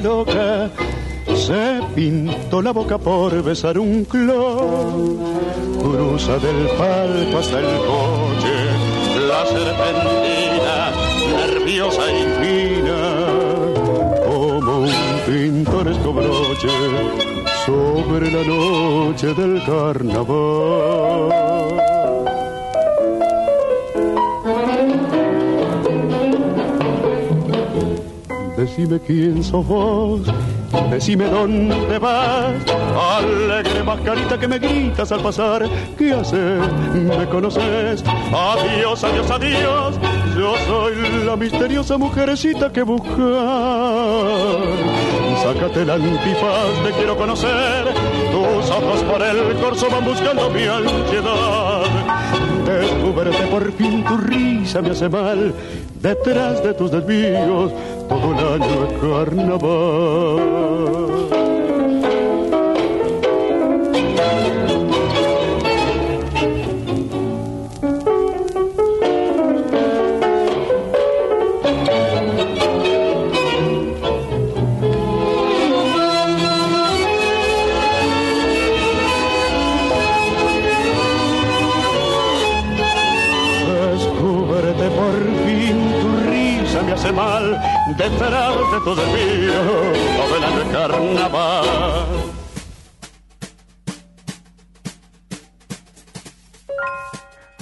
Loca se pintó la boca por besar un clon. Cruza del palco hasta el coche, la serpentina, nerviosa y fina, como un pintoresco broche sobre la noche del carnaval. Decime quién sos vos, decime dónde vas. Alegre mascarita que me gritas al pasar. ¿Qué haces? ¿Me conoces? Adiós, adiós, adiós. Yo soy la misteriosa mujercita que buscas. Sácate la antifaz, te quiero conocer. Tus ojos por el corso van buscando mi ansiedad. Descúbrete por fin, tu risa me hace mal. Detrás de tus desvíos año es carnaval. De esperarte todo el año carnaval.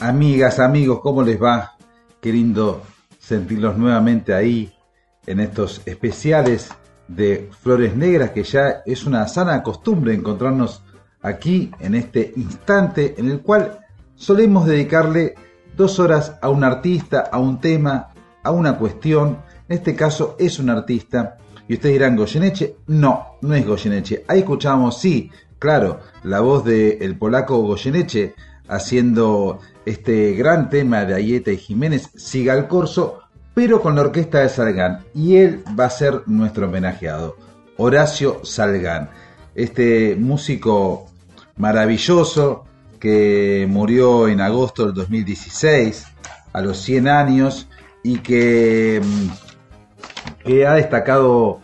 Amigas, amigos, ¿cómo les va? Qué lindo sentirlos nuevamente ahí en estos especiales de Flores Negras, que ya es una sana costumbre encontrarnos aquí en este instante en el cual solemos dedicarle dos horas a un artista, a un tema, a una cuestión, en este caso es un artista, y ustedes dirán, ¿Goyeneche? No, no es Goyeneche. Ahí escuchamos, sí, claro, la voz del polaco Goyeneche haciendo este gran tema de Ayeta y Jiménez, Siga el Corso, pero con la orquesta de Salgán. Y él va a ser nuestro homenajeado, Horacio Salgán, este músico maravilloso que murió en agosto del 2016, a los 100 años, y que, mm, que ha destacado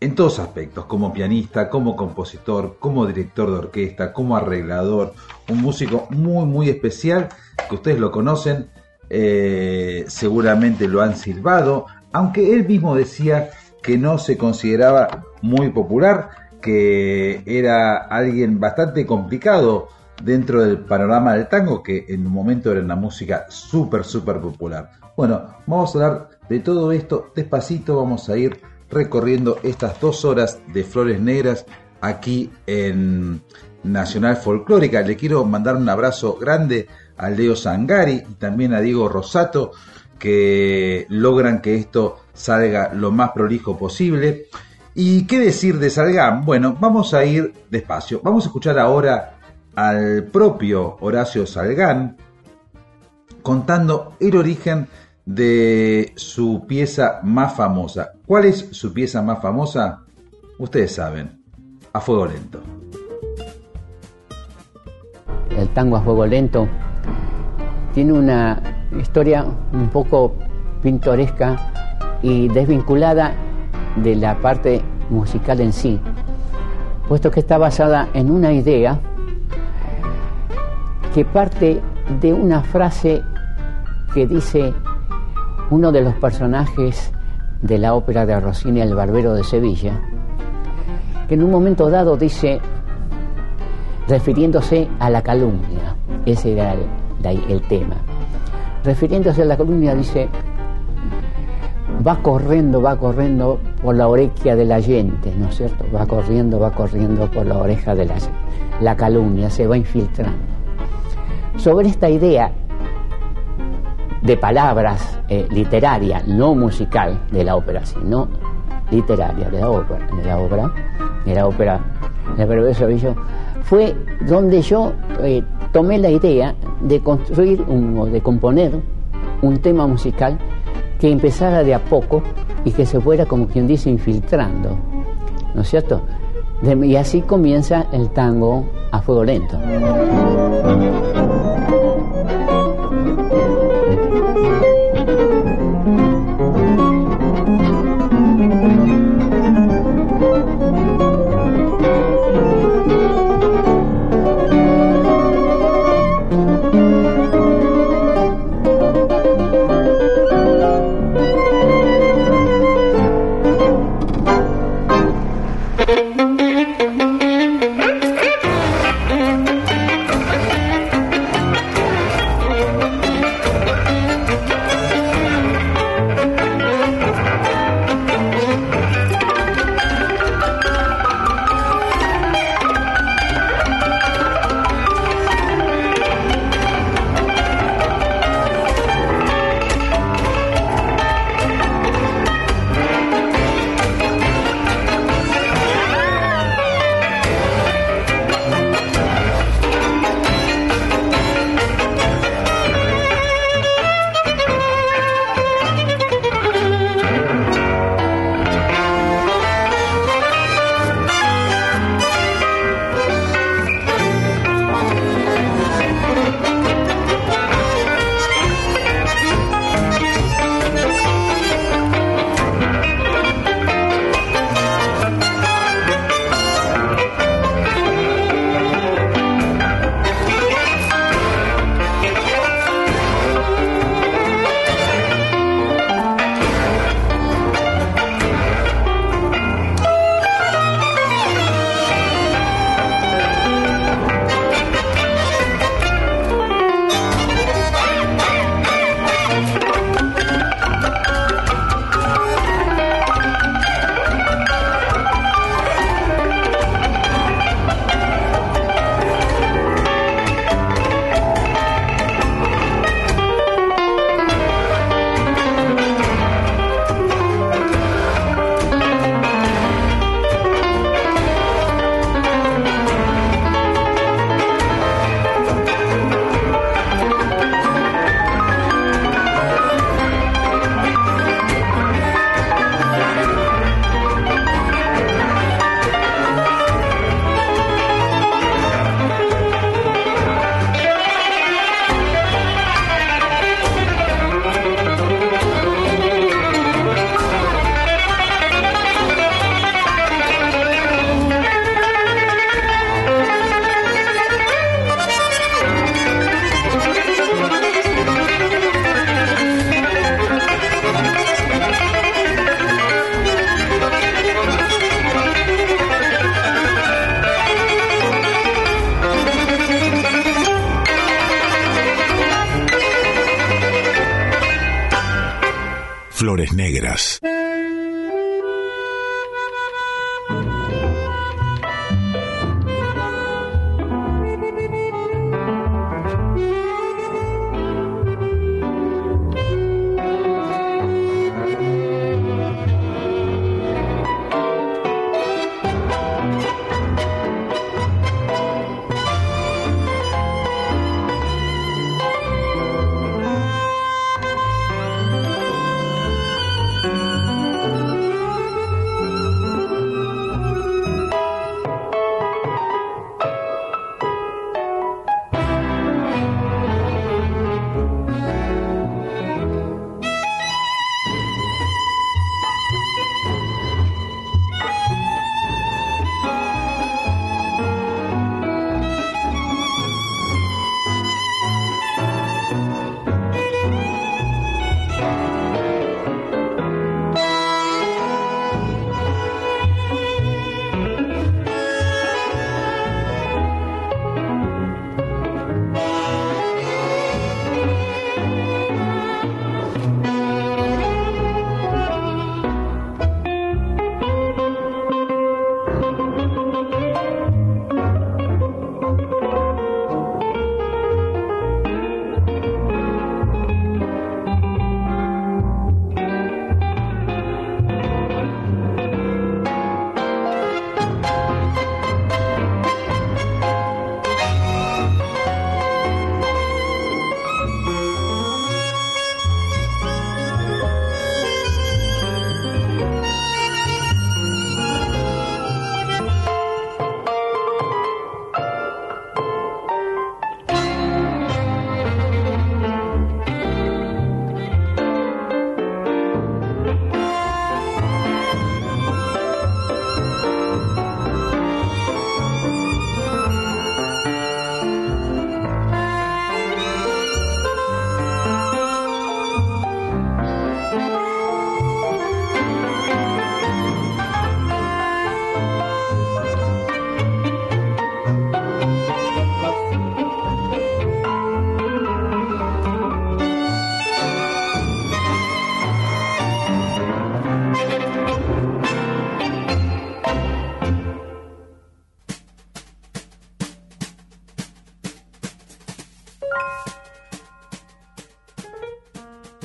en todos aspectos, como pianista, como compositor, como director de orquesta, como arreglador, un músico muy, muy especial, que ustedes lo conocen, eh, seguramente lo han silbado, aunque él mismo decía que no se consideraba muy popular, que era alguien bastante complicado dentro del panorama del tango, que en un momento era una música súper, súper popular. Bueno, vamos a hablar de todo esto despacito, vamos a ir recorriendo estas dos horas de Flores Negras aquí en Nacional Folclórica. Le quiero mandar un abrazo grande a Leo Sangari y también a Diego Rosato que logran que esto salga lo más prolijo posible. ¿Y qué decir de Salgán? Bueno, vamos a ir despacio. Vamos a escuchar ahora al propio Horacio Salgán contando el origen de su pieza más famosa. ¿Cuál es su pieza más famosa? Ustedes saben, a fuego lento. El tango a fuego lento tiene una historia un poco pintoresca y desvinculada de la parte musical en sí, puesto que está basada en una idea que parte de una frase que dice uno de los personajes de la ópera de Rossini, El Barbero de Sevilla, que en un momento dado dice, refiriéndose a la calumnia, ese era el, tema, refiriéndose a la calumnia dice, va corriendo, va corriendo por la oreja de la gente, ¿no es cierto? Va corriendo, va corriendo por la oreja de la La calumnia se va infiltrando. Sobre esta idea de palabras eh, literaria, no musical de la ópera, sino literaria de la ópera, de la obra, de la ópera de Savillo, fue donde yo eh, tomé la idea de construir o de componer un tema musical que empezara de a poco y que se fuera, como quien dice, infiltrando, ¿no es cierto? y así comienza el tango a fuego lento.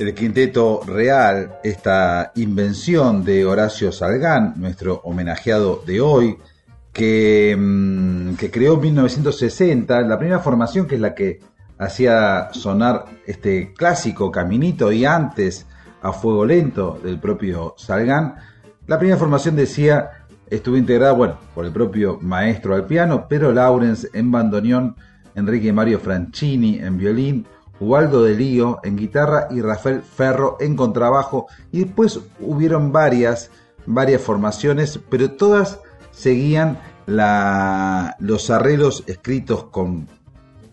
El quinteto real, esta invención de Horacio Salgán, nuestro homenajeado de hoy, que, mm, creó en 1960, la primera formación que es la que hacía sonar este clásico Caminito y antes a Fuego Lento del propio Salgán. La primera formación decía estuvo integrada, bueno, por el propio maestro al piano, pero Lawrence en bandoneón, Enrique Mario Franchini en violín, Waldo de Lío en guitarra y Rafael Ferro en contrabajo. Y después hubieron varias, varias formaciones, pero todas seguían los arreglos escritos con,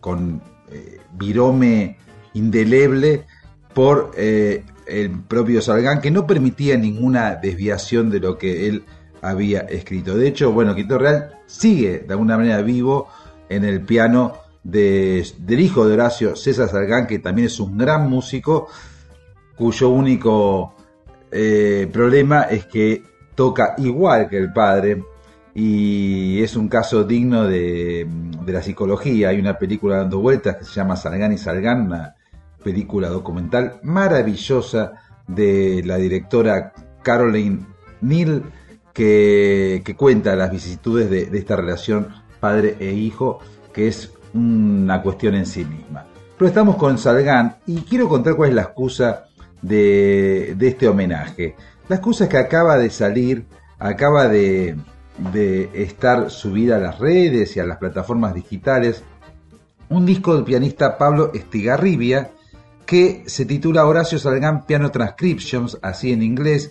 con eh, virome indeleble por eh, el propio Salgán, que no permitía ninguna desviación de lo que él había escrito. De hecho, bueno, Quito Real sigue de alguna manera vivo en el piano del hijo de Horacio, César Salgán, que también es un gran músico, cuyo único eh, problema es que toca igual que el padre y es un caso digno de, de, la psicología. Hay una película dando vueltas que se llama Salgán y Salgán, una película documental maravillosa de la directora Caroline Neal que, que cuenta las vicisitudes de, de esta relación padre e hijo, que es una cuestión en sí misma. Pero estamos con Salgán y quiero contar cuál es la excusa de, este homenaje. La excusa es que acaba de salir, acaba de, de estar subida a las redes y a las plataformas digitales un disco del pianista Pablo Estigarribia que se titula Horacio Salgán Piano Transcriptions, así en inglés.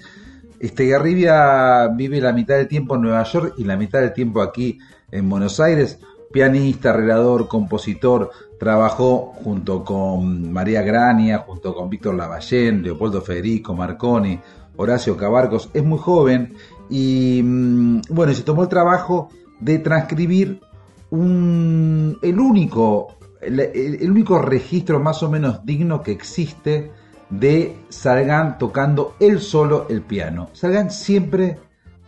Estigarribia vive la mitad del tiempo en Nueva York y la mitad del tiempo aquí en Buenos Aires pianista, arreglador, compositor, trabajó junto con María Grania, junto con Víctor Lavallén, Leopoldo Federico, Marconi, Horacio Cabarcos, es muy joven y mm, bueno, se tomó el trabajo de transcribir un, el único el, único registro más o menos digno que existe de Salgán tocando él solo el piano. Salgán siempre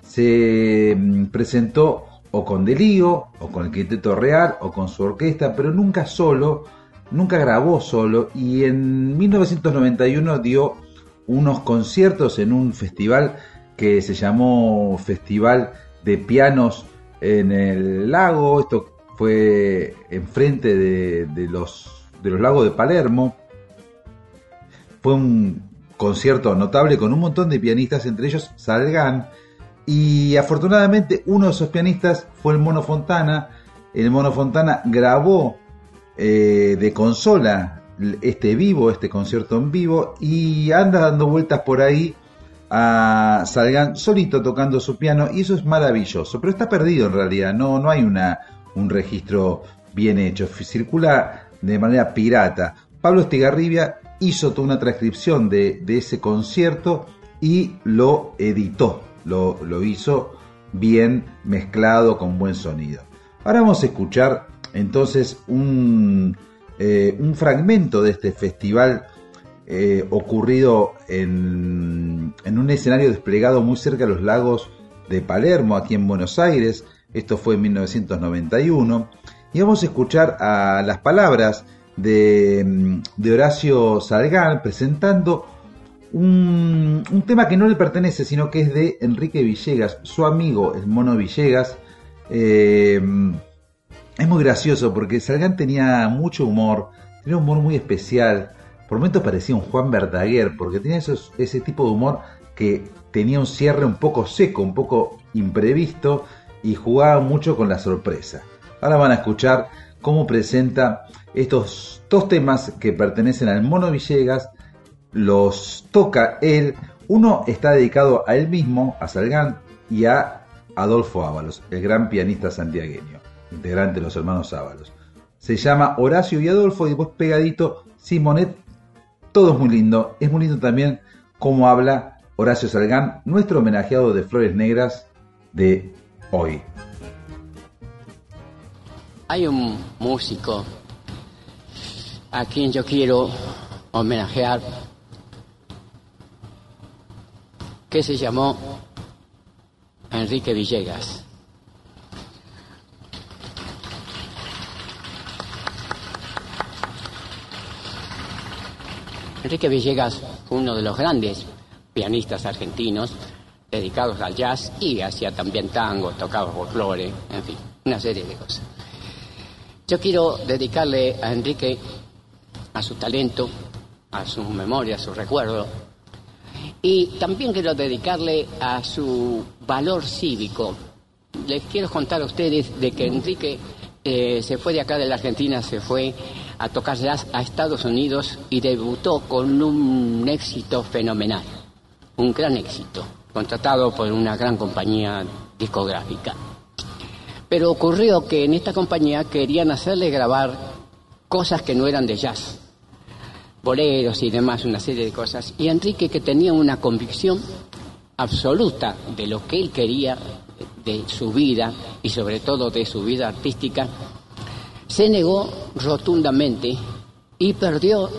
se mm, presentó o con Delío, o con el Quinteto Real, o con su orquesta, pero nunca solo, nunca grabó solo, y en 1991 dio unos conciertos en un festival que se llamó Festival de Pianos en el lago, esto fue enfrente de, de, los, de los lagos de Palermo, fue un concierto notable con un montón de pianistas, entre ellos Salgan, y afortunadamente uno de esos pianistas fue el Mono Fontana. El Mono Fontana grabó eh, de consola este vivo, este concierto en vivo, y anda dando vueltas por ahí a Salgan solito tocando su piano, y eso es maravilloso, pero está perdido en realidad, no, no hay una, un registro bien hecho, circula de manera pirata. Pablo Estigarribia hizo toda una transcripción de, de ese concierto y lo editó lo, hizo bien mezclado con buen sonido. Ahora vamos a escuchar entonces un, eh, un fragmento de este festival eh, ocurrido en, en, un escenario desplegado muy cerca de los lagos de Palermo, aquí en Buenos Aires. Esto fue en 1991. Y vamos a escuchar a las palabras de, de Horacio Salgán presentando un, tema que no le pertenece, sino que es de Enrique Villegas, su amigo, el mono Villegas. Eh, es muy gracioso porque Salgán tenía mucho humor, tenía un humor muy especial. Por momentos parecía un Juan Verdaguer, porque tenía ese tipo de humor que tenía un cierre un poco seco, un poco imprevisto y jugaba mucho con la sorpresa. Ahora van a escuchar cómo presenta estos dos temas que pertenecen al Mono Villegas los toca él. Uno está dedicado a él mismo, a Salgán, y a Adolfo Ábalos, el gran pianista santiagueño, integrante de los hermanos Ábalos. Se llama Horacio y Adolfo, y después pegadito Simonet. Todo es muy lindo. Es muy lindo también cómo habla Horacio Salgán, nuestro homenajeado de Flores Negras de hoy. Hay un músico a quien yo quiero homenajear que se llamó Enrique Villegas. Enrique Villegas uno de los grandes pianistas argentinos dedicados al jazz y hacía también tango, tocaba folclore, en fin, una serie de cosas. Yo quiero dedicarle a Enrique, a su talento, a su memoria, a su recuerdo, y también quiero dedicarle a su valor cívico. Les quiero contar a ustedes de que Enrique eh, se fue de acá de la Argentina, se fue a tocar jazz a Estados Unidos y debutó con un éxito fenomenal, un gran éxito, contratado por una gran compañía discográfica. Pero ocurrió que en esta compañía querían hacerle grabar cosas que no eran de jazz, boleros y demás, una serie de cosas. Y Enrique, que tenía una convicción absoluta de lo que él quería de su vida y sobre todo de su vida artística, se negó rotundamente y perdió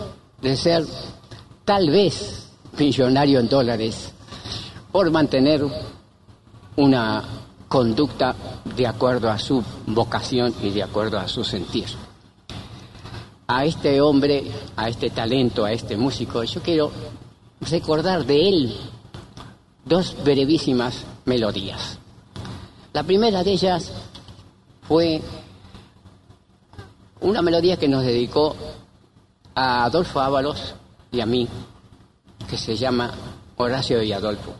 de ser tal vez millonario en dólares por mantener una conducta de acuerdo a su vocación y de acuerdo a su sentir. A este hombre, a este talento, a este músico, yo quiero recordar de él dos brevísimas melodías. La primera de ellas fue una melodía que nos dedicó a Adolfo Ábalos y a mí, que se llama Horacio y Adolfo.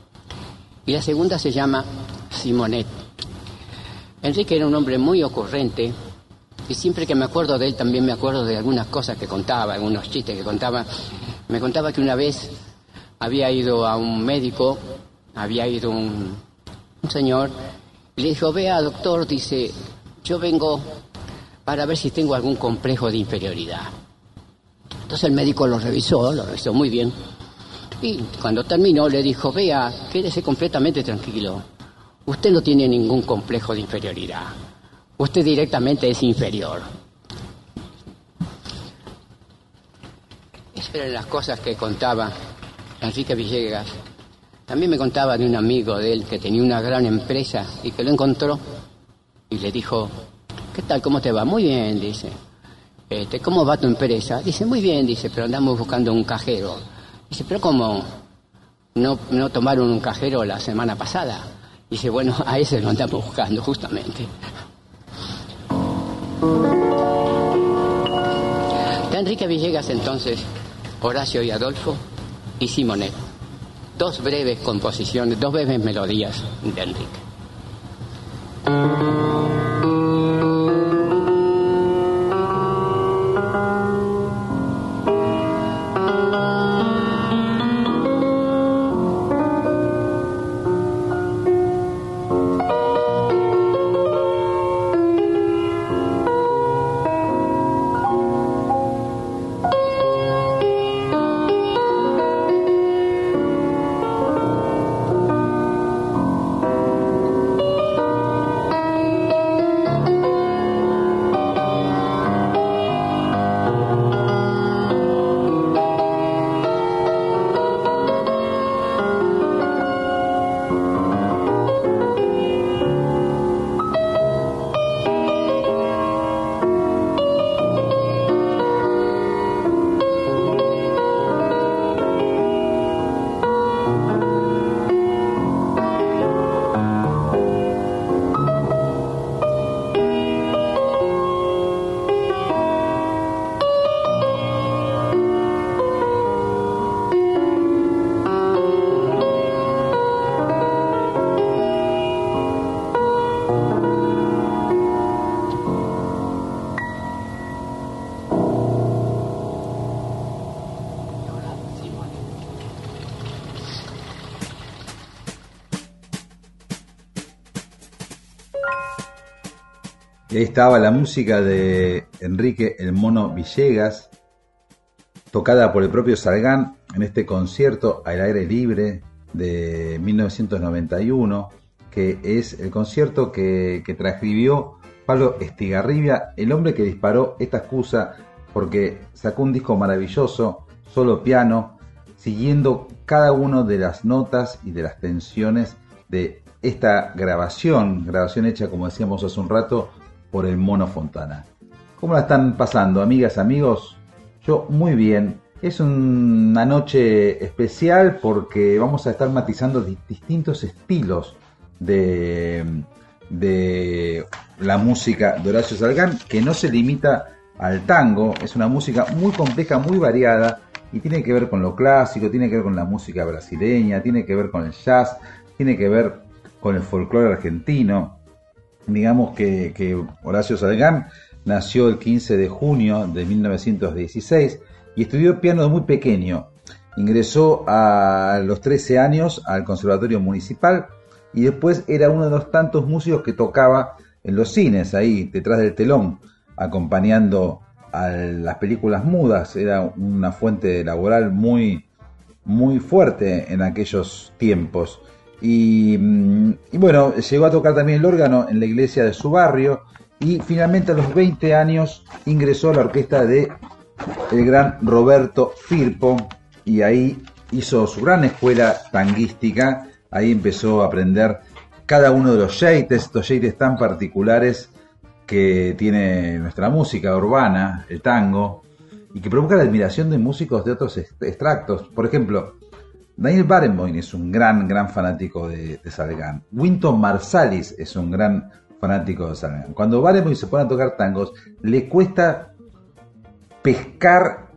Y la segunda se llama Simonet. Enrique era un hombre muy ocurrente y siempre que me acuerdo de él también me acuerdo de algunas cosas que contaba, algunos chistes que contaba. Me contaba que una vez había ido a un médico, había ido un, un señor, y le dijo, vea doctor, dice, yo vengo para ver si tengo algún complejo de inferioridad. Entonces el médico lo revisó, lo revisó muy bien, y cuando terminó le dijo, vea, quédese completamente tranquilo, usted no tiene ningún complejo de inferioridad, usted directamente es inferior. Esas eran las cosas que contaba Enrique Villegas. También me contaba de un amigo de él que tenía una gran empresa y que lo encontró y le dijo, ¿qué tal? ¿Cómo te va? Muy bien, dice. Este, ¿Cómo va tu empresa? Dice, muy bien, dice, pero andamos buscando un cajero. Dice, pero ¿cómo? ¿No, no tomaron un cajero la semana pasada? Dice, bueno, a ese lo andamos buscando justamente. De Enrique Villegas entonces, Horacio y Adolfo y Simonet. Dos breves composiciones, dos breves melodías de Enrique. Ahí estaba la música de Enrique El Mono Villegas, tocada por el propio Sargán en este concierto al aire libre de 1991, que es el concierto que, que transcribió Pablo Estigarribia, el hombre que disparó esta excusa porque sacó un disco maravilloso, solo piano, siguiendo cada una de las notas y de las tensiones de esta grabación, grabación hecha como decíamos hace un rato por el Mono Fontana. ¿Cómo la están pasando, amigas, amigos? Yo muy bien Es una noche especial porque vamos a estar matizando distintos estilos de, de la música de Horacio Salgán, que no se limita al tango, es una música muy compleja, muy variada, y tiene que ver con lo clásico, tiene que ver con la música brasileña, tiene que ver con el jazz, tiene que ver con el folclore argentino. Digamos que, Horacio Salgán nació el 15 de junio de 1916 y estudió piano de muy pequeño. Ingresó a los 13 años al Conservatorio Municipal y después era uno de los tantos músicos que tocaba en los cines, ahí detrás del telón, acompañando a las películas mudas. Era una fuente laboral muy, muy fuerte en aquellos tiempos. Y, mm, y, bueno, llegó a tocar también el órgano en la iglesia de su barrio y finalmente a los 20 años ingresó a la orquesta de el gran Roberto Firpo y ahí hizo su gran escuela tanguística, ahí empezó a aprender cada uno de los jeites, estos jeites tan particulares que tiene nuestra música urbana, el tango, y que provoca la admiración de músicos de otros extractos. Por ejemplo, Daniel Barenboim es un gran, gran fanático de, de Salgán. Winton Marsalis es un gran fanático de Salgán. Cuando Barenboim se pone a tocar tangos, le cuesta pescar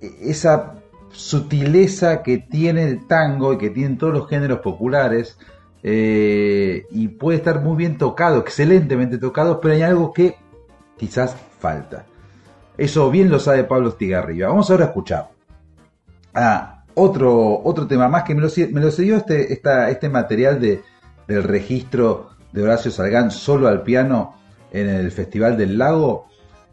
esa sutileza que tiene el tango y que tienen todos los géneros populares eh, y puede estar muy bien tocado, excelentemente tocado, pero hay algo que quizás falta. Eso bien lo sabe Pablo Stigarriba. Vamos ahora a escuchar a otro, otro tema más que me lo, me lo cedió este, este material de, del registro de Horacio Salgán solo al piano en el Festival del Lago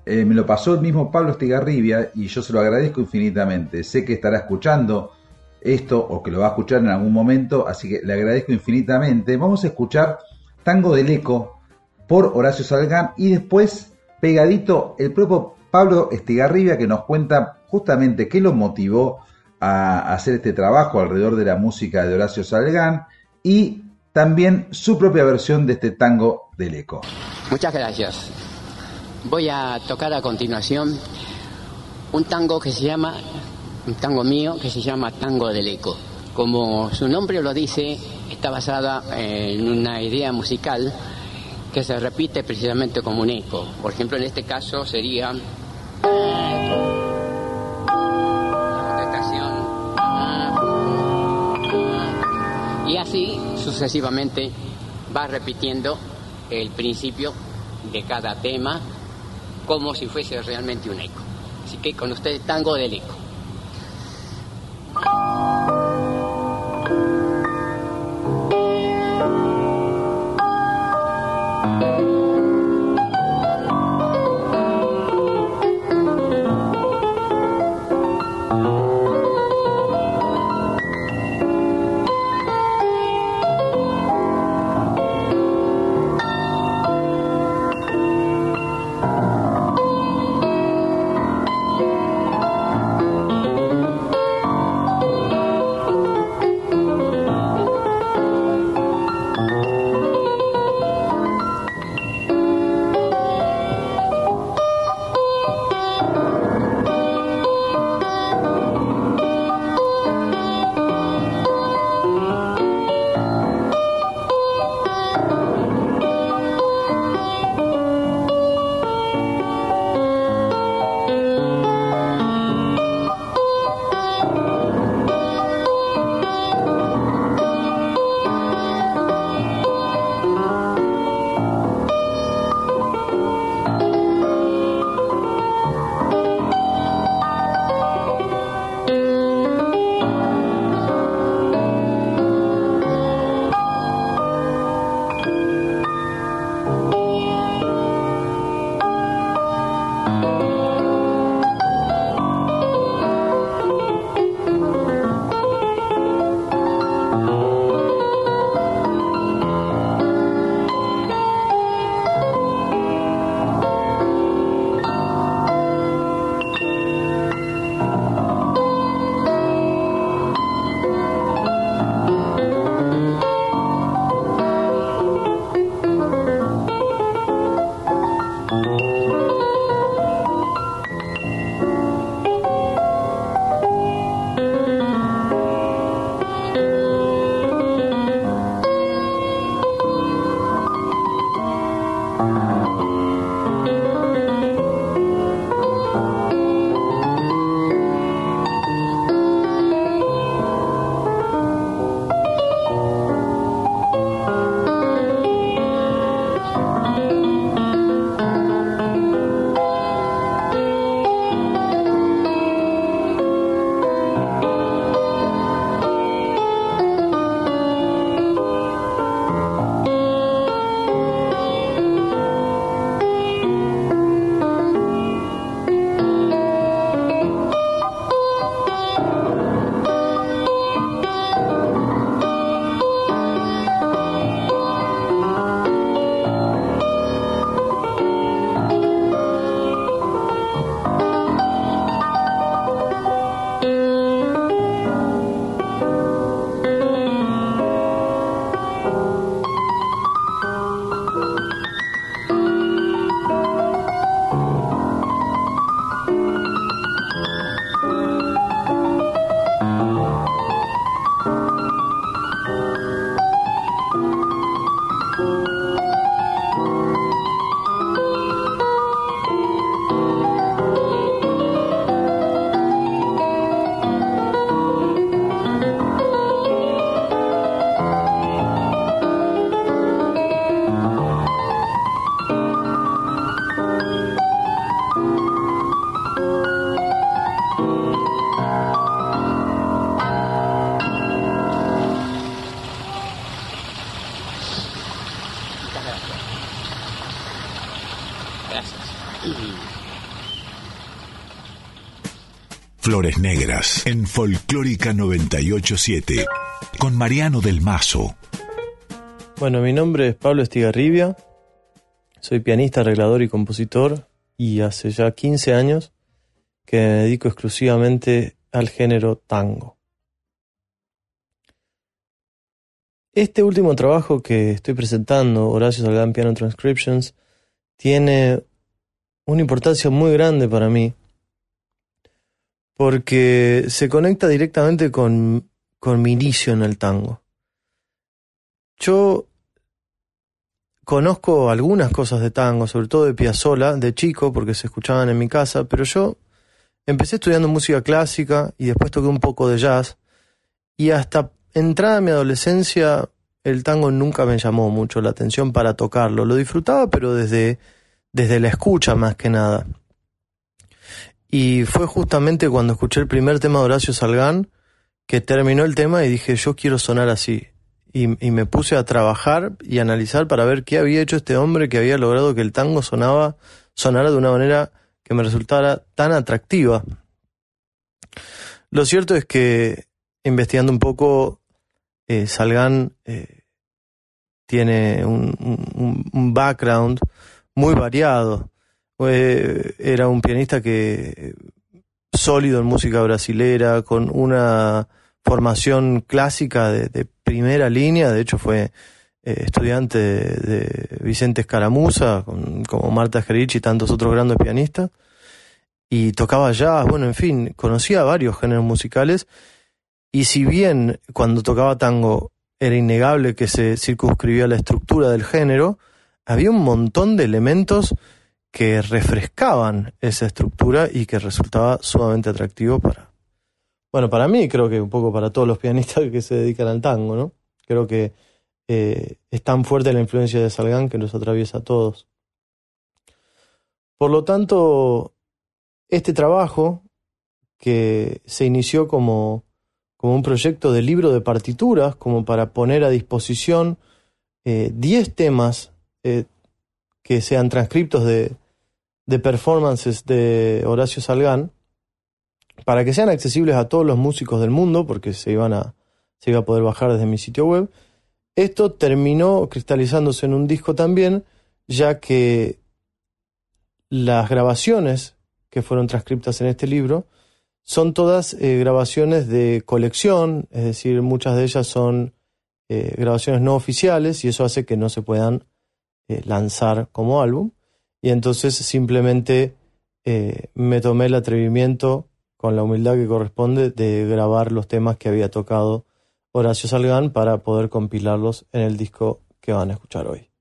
eh, me lo pasó el mismo Pablo Estigarribia y yo se lo agradezco infinitamente. Sé que estará escuchando esto o que lo va a escuchar en algún momento, así que le agradezco infinitamente. Vamos a escuchar Tango del Eco por Horacio Salgán y después, pegadito, el propio Pablo Estigarribia que nos cuenta justamente qué lo motivó a hacer este trabajo alrededor de la música de Horacio Salgán y también su propia versión de este tango del eco. Muchas gracias. Voy a tocar a continuación un tango que se llama, un tango mío que se llama Tango del Eco. Como su nombre lo dice, está basada en una idea musical que se repite precisamente como un eco. Por ejemplo, en este caso sería y así sucesivamente va repitiendo el principio de cada tema como si fuese realmente un eco. Así que con ustedes tango del eco. Negras en Folclórica 987 con Mariano del Mazo. Bueno, mi nombre es Pablo Estigarribia, soy pianista, arreglador y compositor y hace ya 15 años que me dedico exclusivamente al género tango. Este último trabajo que estoy presentando, Horacio Salgán Piano Transcriptions, tiene una importancia muy grande para mí porque se conecta directamente con, con mi inicio en el tango. Yo conozco algunas cosas de tango, sobre todo de Piazzolla, de chico, porque se escuchaban en mi casa, pero yo empecé estudiando música clásica y después toqué un poco de jazz y hasta entrada en mi adolescencia el tango nunca me llamó mucho la atención para tocarlo. Lo disfrutaba, pero desde, desde la escucha más que nada. Y fue justamente cuando escuché el primer tema de Horacio Salgán que terminó el tema y dije, yo quiero sonar así. Y, me puse a trabajar y analizar para ver qué había hecho este hombre que había logrado que el tango sonaba, sonara de una manera que me resultara tan atractiva. Lo cierto es que investigando un poco, eh, Salgán eh, tiene un, background muy variado. Eh, era un pianista que sólido en música brasilera, con una formación clásica de, primera línea, de hecho fue estudiante de, Vicente Escaramuza, como Marta Gerich y tantos otros grandes pianistas, y tocaba jazz, bueno, en fin, conocía varios géneros musicales. Y si bien cuando tocaba tango era innegable que se circunscribía la estructura del género, había un montón de elementos que refrescaban esa estructura y que resultaba sumamente atractivo para, bueno, para mí, creo que un poco para todos los pianistas que se dedican al tango, ¿no? Creo que eh, es tan fuerte la influencia de Salgán que nos atraviesa a todos. Por lo tanto, este trabajo, que se inició como como un proyecto de libro de partituras, como para poner a disposición 10 eh, temas eh, que sean transcriptos de, de performances de Horacio Salgán, para que sean accesibles a todos los músicos del mundo, porque se, iban a, se iba a poder bajar desde mi sitio web. Esto terminó cristalizándose en un disco también, ya que las grabaciones que fueron transcriptas en este libro son todas eh, grabaciones de colección, es decir, muchas de ellas son eh, grabaciones no oficiales y eso hace que no se puedan eh, lanzar como álbum. Y entonces simplemente me tomé el atrevimiento, con la humildad que corresponde, de grabar los temas que había tocado Horacio Salgán para poder compilarlos en el disco que van a escuchar hoy.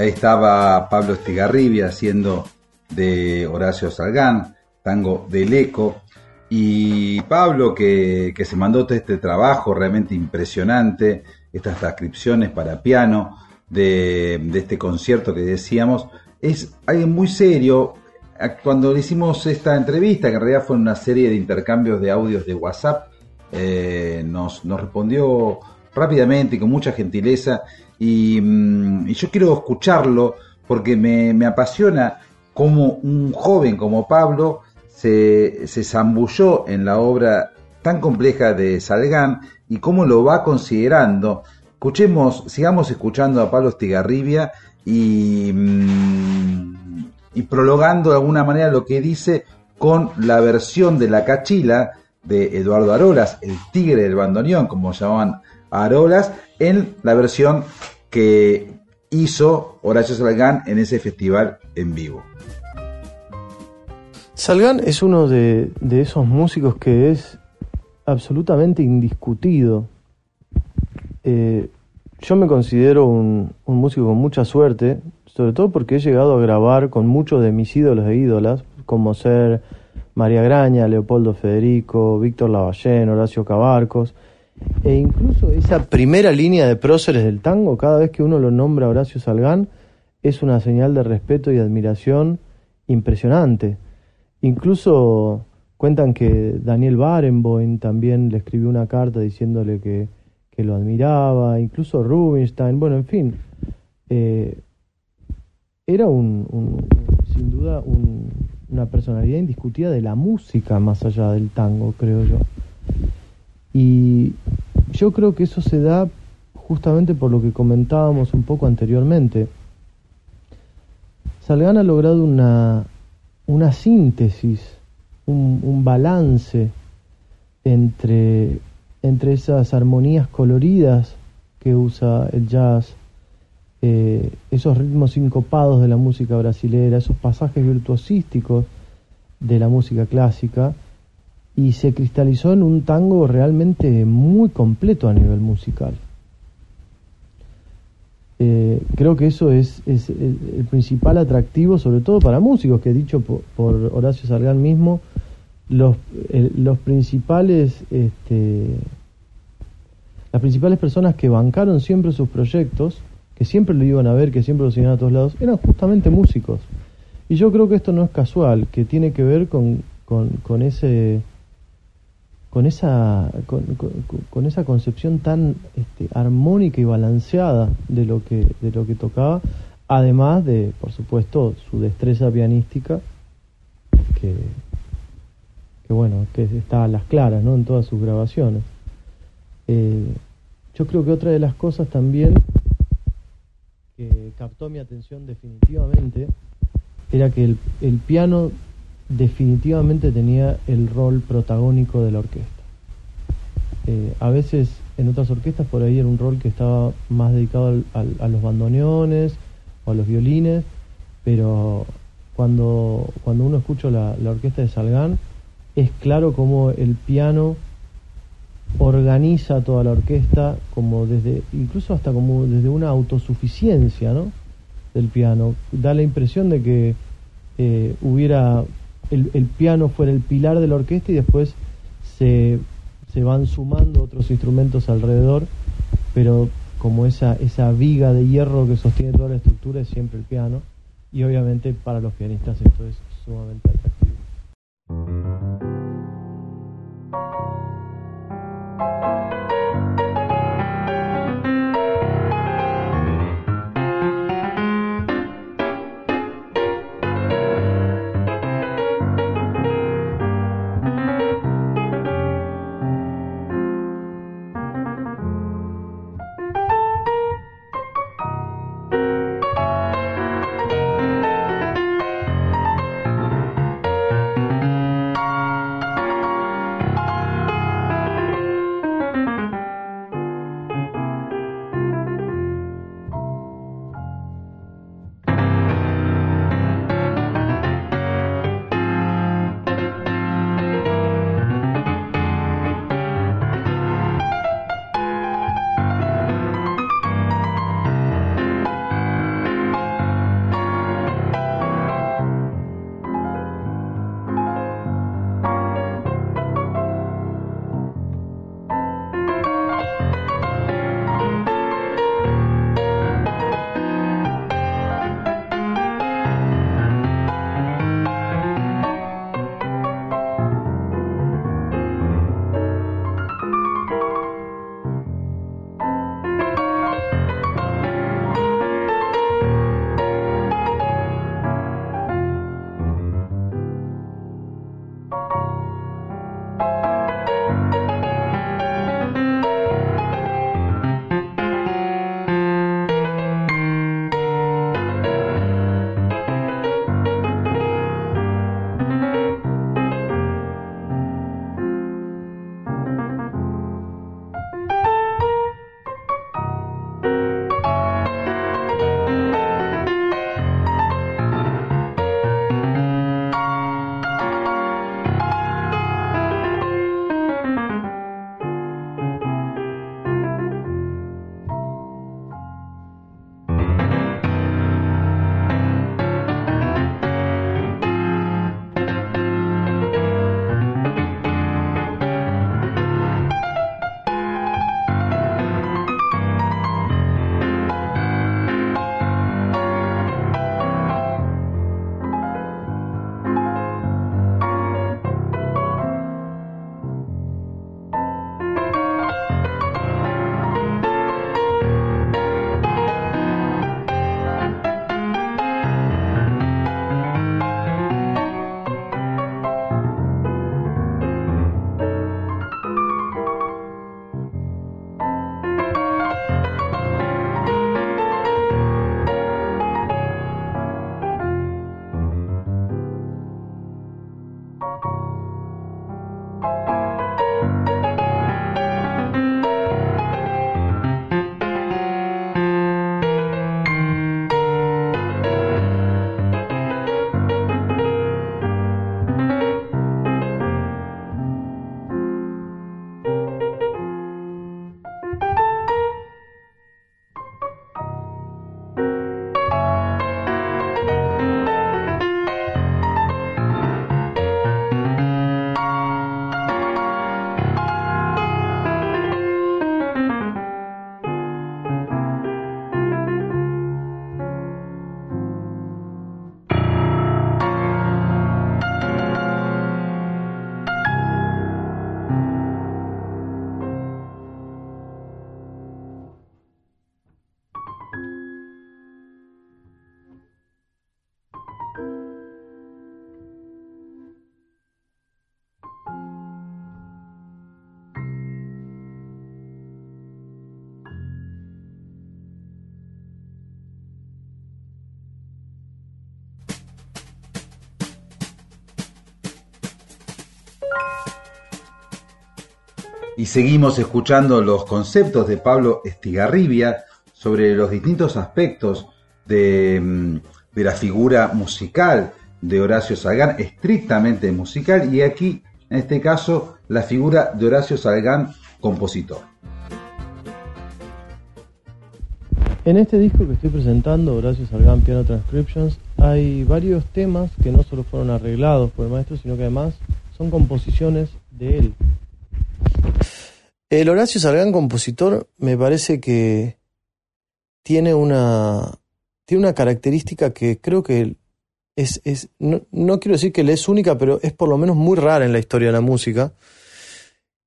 Ahí estaba Pablo Estigarribia haciendo de Horacio Salgán, tango del eco. Y Pablo, que, se mandó todo este trabajo realmente impresionante, estas transcripciones para piano de, de este concierto que decíamos, es alguien muy serio. Cuando le hicimos esta entrevista, que en realidad fue una serie de intercambios de audios de WhatsApp, eh, nos, nos respondió rápidamente y con mucha gentileza Mm, y, yo quiero escucharlo porque me, apasiona cómo un joven como Pablo se, se zambulló en la obra tan compleja de Salgán y cómo lo va considerando. Escuchemos, sigamos escuchando a Pablo Estigarribia y, mm, y prologando de alguna manera lo que dice con la versión de la cachila de Eduardo Arolas, el tigre del bandoneón, como llamaban Arolas, en la versión que hizo Horacio Salgán en ese festival en vivo. Salgán es uno de, esos músicos que es absolutamente indiscutido. Eh, yo me considero un, músico con mucha suerte, sobre todo porque he llegado a grabar con muchos de mis ídolos e ídolas, como ser María Graña, Leopoldo Federico, Víctor Lavallén, Horacio Cabarcos, e incluso esa primera línea de próceres del tango, cada vez que uno lo nombra Horacio Salgán, es una señal de respeto y admiración impresionante. Incluso cuentan que Daniel Barenboim también le escribió una carta diciéndole que, lo admiraba, incluso Rubinstein, bueno, en fin. Eh, era un, sin duda una personalidad indiscutida de la música más allá del tango, creo yo. Y yo creo que eso se da justamente por lo que comentábamos un poco anteriormente. Salgan ha logrado una, una síntesis, un, balance entre, entre esas armonías coloridas que usa el jazz, eh, esos ritmos sincopados de la música brasilera, esos pasajes virtuosísticos de la música clásica, y se cristalizó en un tango realmente muy completo a nivel musical. Eh, creo que eso es, el, principal atractivo, sobre todo para músicos, que dicho por, Horacio Salgán mismo, los, los principales, este, las principales personas que bancaron siempre sus proyectos, que siempre lo iban a ver, que siempre lo seguían a todos lados, eran justamente músicos. Y yo creo que esto no es casual, que tiene que ver con, con ese con esa, con, esa concepción tan este, armónica y balanceada de lo, que, de lo que tocaba, además de, por supuesto, su destreza pianística, que, que bueno, que está a las claras ¿no? en todas sus grabaciones. Eh, yo creo que otra de las cosas también que captó mi atención definitivamente era que el, el piano definitivamente tenía el rol protagónico de la orquesta. Eh, a veces en otras orquestas por ahí era un rol que estaba más dedicado a los bandoneones o a los violines, pero cuando, cuando uno escucha la, orquesta de Salgán, es claro como el piano organiza toda la orquesta como desde incluso hasta como desde una autosuficiencia ¿no? del piano da la impresión de que eh, hubiera el, piano fuera el pilar de la orquesta y después se, se van sumando otros instrumentos alrededor, pero como esa, esa viga de hierro que sostiene toda la estructura es siempre el piano y obviamente para los pianistas esto es sumamente atractivo. Y seguimos escuchando los conceptos de Pablo Estigarribia sobre los distintos aspectos de, mm, de la figura musical de Horacio Salgán, estrictamente musical, y aquí, en este caso, la figura de Horacio Salgán, compositor. En este disco que estoy presentando, Horacio Salgán Piano Transcriptions, hay varios temas que no solo fueron arreglados por el maestro, sino que además son composiciones de él. El Horacio Salgán compositor me parece que tiene una, tiene una característica que creo que es, es no, no, quiero decir que le es única, pero es por lo menos muy rara en la historia de la música,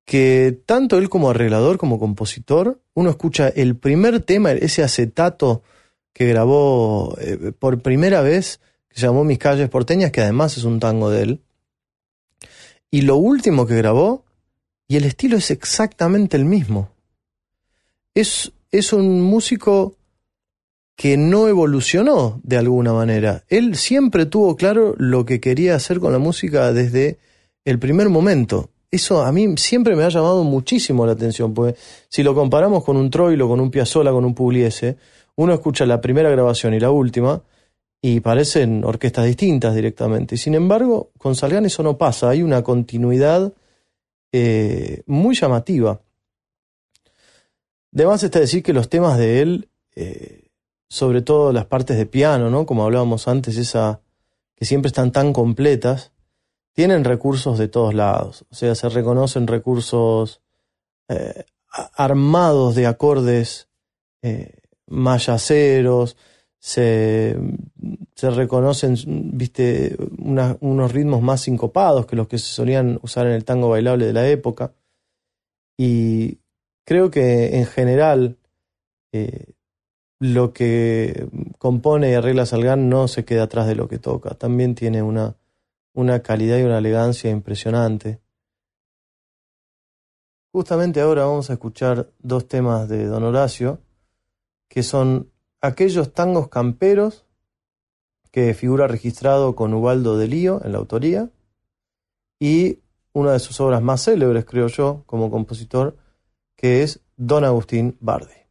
que tanto él como arreglador, como compositor, uno escucha el primer tema, ese acetato que grabó eh, por primera vez, que se llamó Mis calles porteñas, que además es un tango de él, y lo último que grabó, y el estilo es exactamente el mismo. Es, es un músico que no evolucionó de alguna manera. Él siempre tuvo claro lo que quería hacer con la música desde el primer momento. Eso a mí siempre me ha llamado muchísimo la atención, porque si lo comparamos con un Troilo, con un Piazzolla, con un Pugliese, uno escucha la primera grabación y la última y parecen orquestas distintas directamente. Y sin embargo, con Salgan eso no pasa, hay una continuidad eh, muy llamativa. Además está decir que los temas de él eh, sobre todo las partes de piano, ¿no? Como hablábamos antes, esa que siempre están tan completas, tienen recursos de todos lados. O sea, se reconocen recursos eh, armados de acordes mayaceros, se, se, reconocen, viste, unos ritmos más sincopados que los que se solían usar en el tango bailable de la época. Y creo que en general eh, lo que compone y arregla Salgán no se queda atrás de lo que toca. También tiene una, una calidad y una elegancia impresionante. Justamente ahora vamos a escuchar dos temas de Don Horacio, que son aquellos tangos camperos que figura registrado con Ubaldo de Lío en la autoría, y una de sus obras más célebres, creo yo, como compositor, que es Don Agustín Bardi.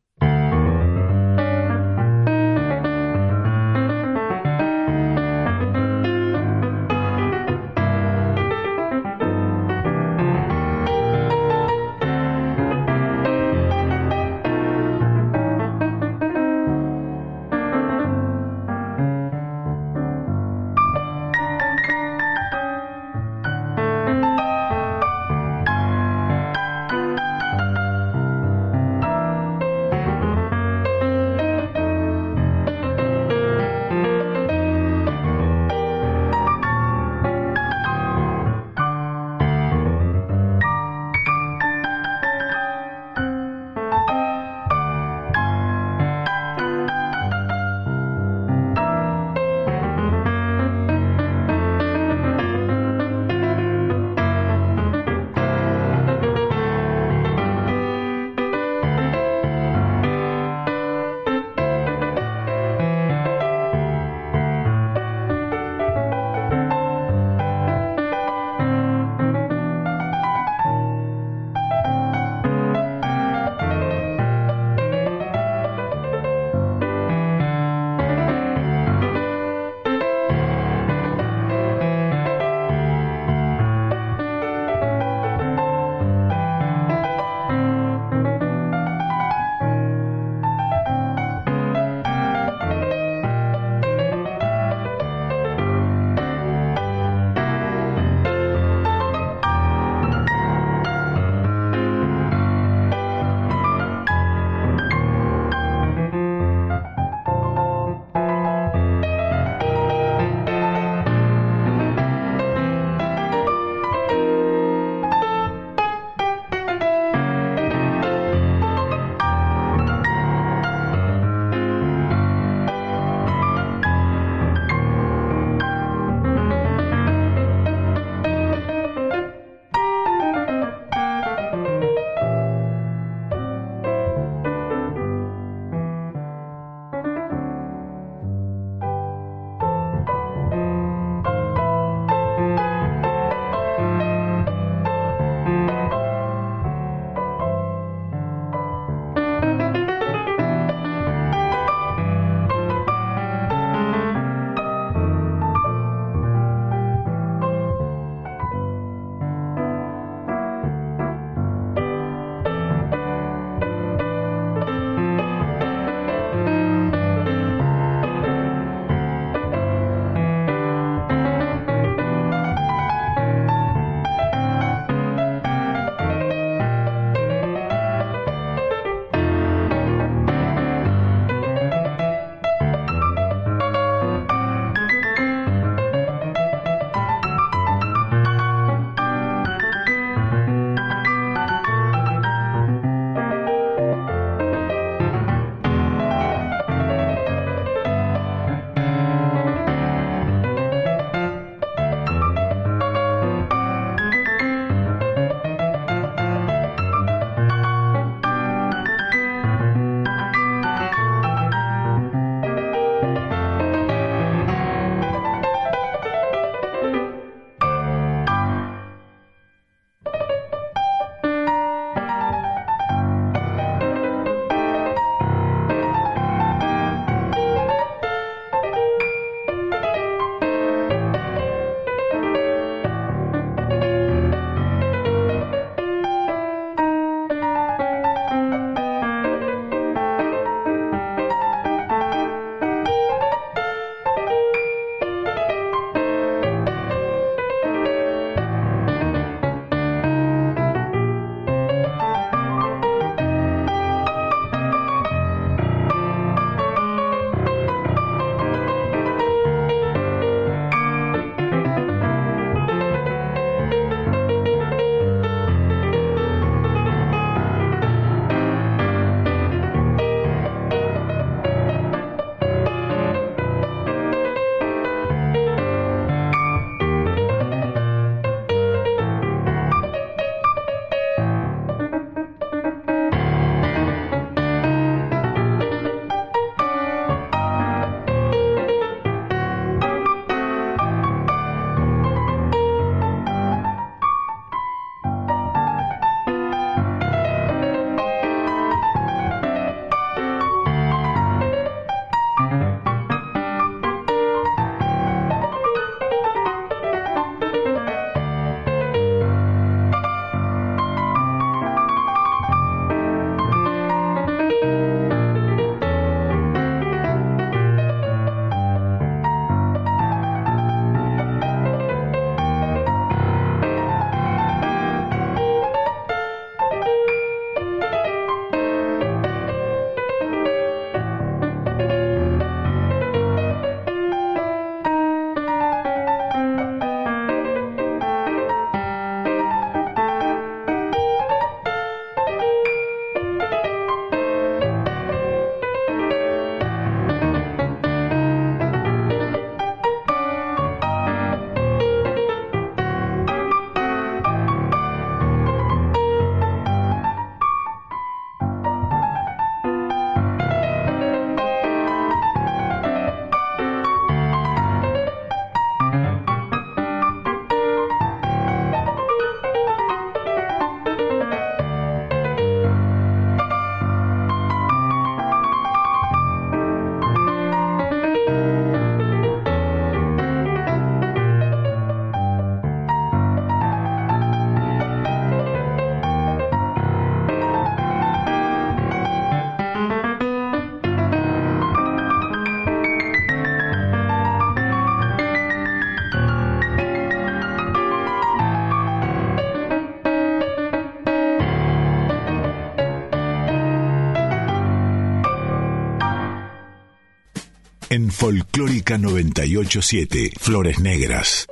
En Folclórica 987, Flores Negras.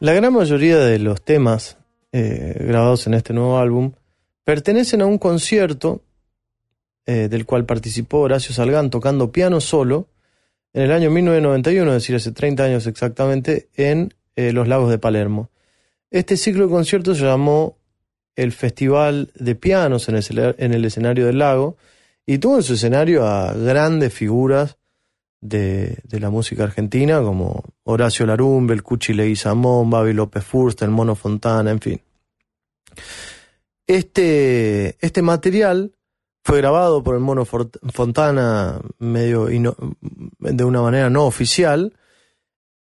La gran mayoría de los temas eh, grabados en este nuevo álbum pertenecen a un concierto eh, del cual participó Horacio Salgán tocando piano solo en el año 1991, es decir, hace 30 años exactamente, en eh, los lagos de Palermo. Este ciclo de conciertos se llamó el Festival de Pianos en el, en el escenario del lago y tuvo en su escenario a grandes figuras de, la música argentina como Horacio Larumbe, el Cuchi Leguizamón, Babi López Furst, el Mono Fontana, en fin. Este, este material fue grabado por el Mono Fontana medio de una manera no oficial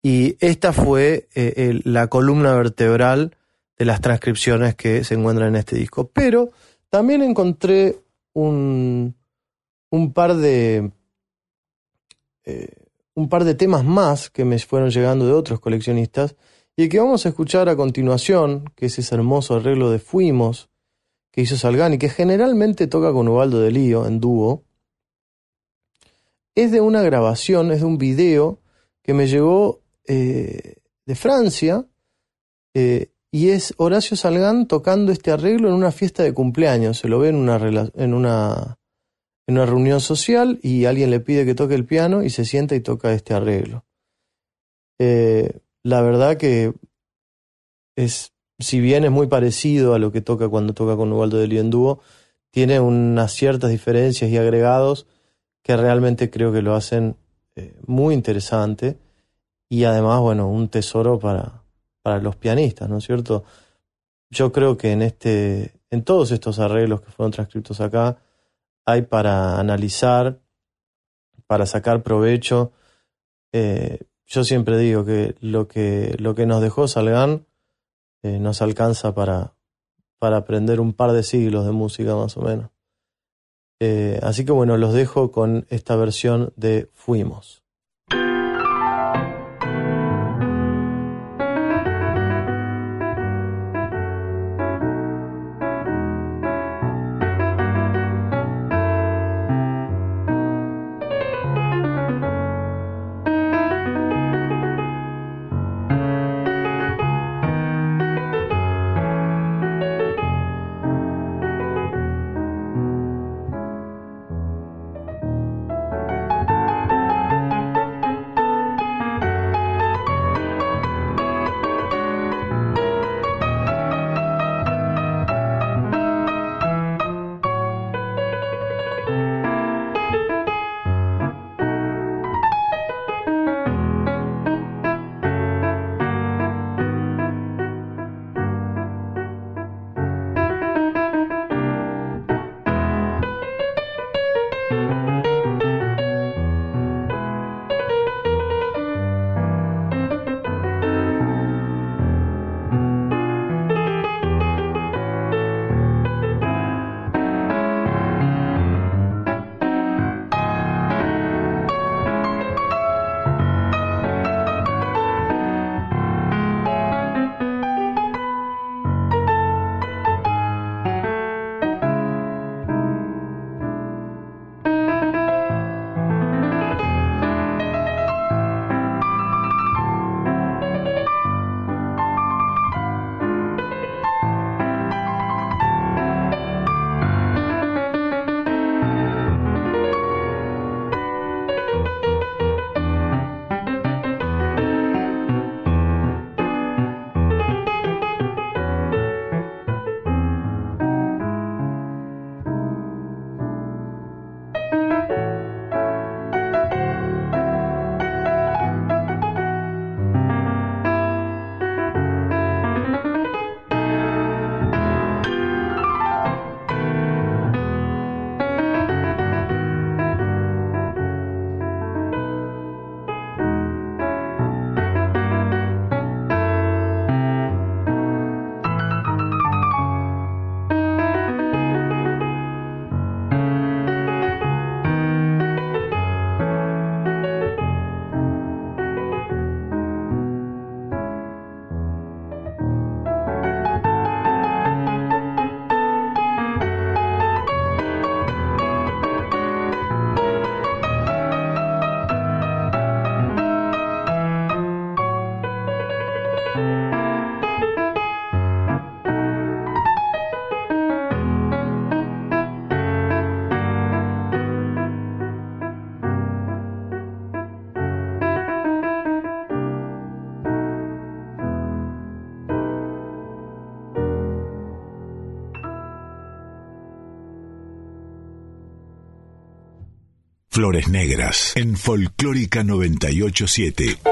y esta fue eh, la columna vertebral de las transcripciones que se encuentran en este disco. Pero también encontré un, un par de eh, un par de temas más que me fueron llegando de otros coleccionistas y que vamos a escuchar a continuación, que es ese hermoso arreglo de Fuimos que hizo Salgani, que generalmente toca con Ubaldo de Lío en dúo, es de una grabación, es de un video que me llegó eh, de Francia eh, y es Horacio Salgán tocando este arreglo en una fiesta de cumpleaños. Se lo ve en una, en una, una reunión social y alguien le pide que toque el piano y se sienta y toca este arreglo. Eh, la verdad que es si bien es muy parecido a lo que toca cuando toca con Ubaldo de en dúo, tiene unas ciertas diferencias y agregados que realmente creo que lo hacen eh, muy interesante y además, bueno, un tesoro para, para los pianistas, ¿no es cierto? Yo creo que en este, en todos estos arreglos que fueron transcritos acá, hay para analizar, para sacar provecho. Eh, yo siempre digo que lo que, lo que nos dejó Salgán eh, nos alcanza para, para aprender un par de siglos de música más o menos. Eh, así que bueno, los dejo con esta versión de Fuimos. Flores Negras en Folclórica 987.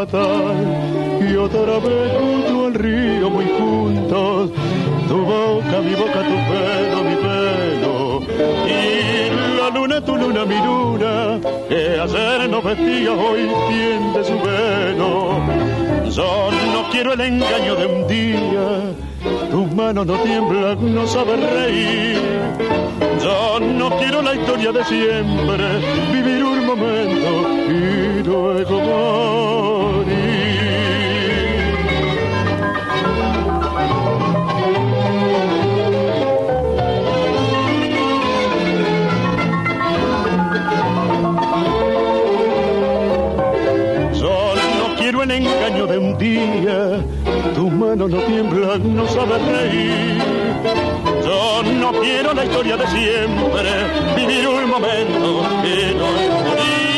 Y otra vez junto al río muy juntos tu boca, mi boca, tu pelo, mi pelo. Y la luna, tu luna, mi luna que ayer nos vestía hoy tiende su velo. Yo no quiero el engaño de un día tus manos no tiemblan, no sabes reír. Yo no quiero la historia de siempre, vivir un momento y luego morir. Día, tus manos no tiemblan, no sabes reír. Yo no quiero la historia de siempre, vivir un momento no morir.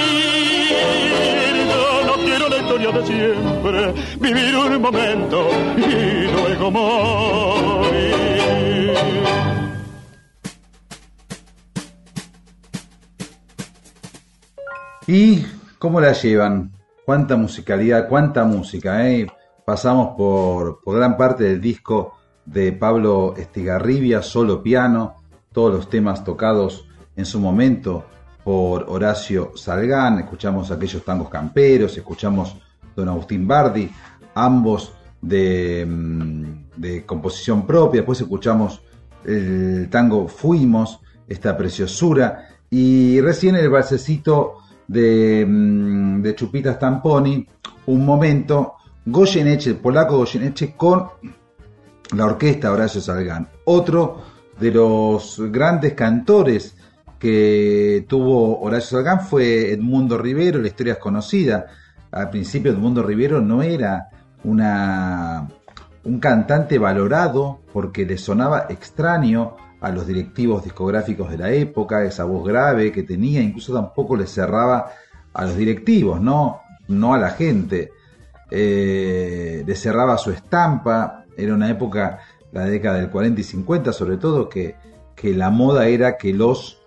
Yo no quiero la historia de siempre, vivir un momento y luego morir. ¿Y cómo la llevan? ¿Cuánta musicalidad? ¿Cuánta música? eh? Pasamos por, gran parte del disco de Pablo Estigarribia, solo piano, todos los temas tocados en su momento por Horacio Salgán, escuchamos aquellos tangos camperos, escuchamos Don Agustín Bardi, ambos de, mm, de composición propia, después escuchamos el tango Fuimos, esta preciosura, y recién el balsecito de, mm, de Chupita Stamponi, un momento, Goyeneche, el polaco Goyeneche con la orquesta Horacio Salgán. Otro de los grandes cantores que tuvo Horacio Salgán fue Edmundo Rivero, la historia es conocida. Al principio Edmundo Rivero no era una, un cantante valorado porque le sonaba extraño a los directivos discográficos de la época, esa voz grave que tenía, incluso tampoco le cerraba a los directivos, no, no a la gente. Eh, le cerraba su estampa, era una época, la década del 40 y 50 sobre todo, que, que la moda era que los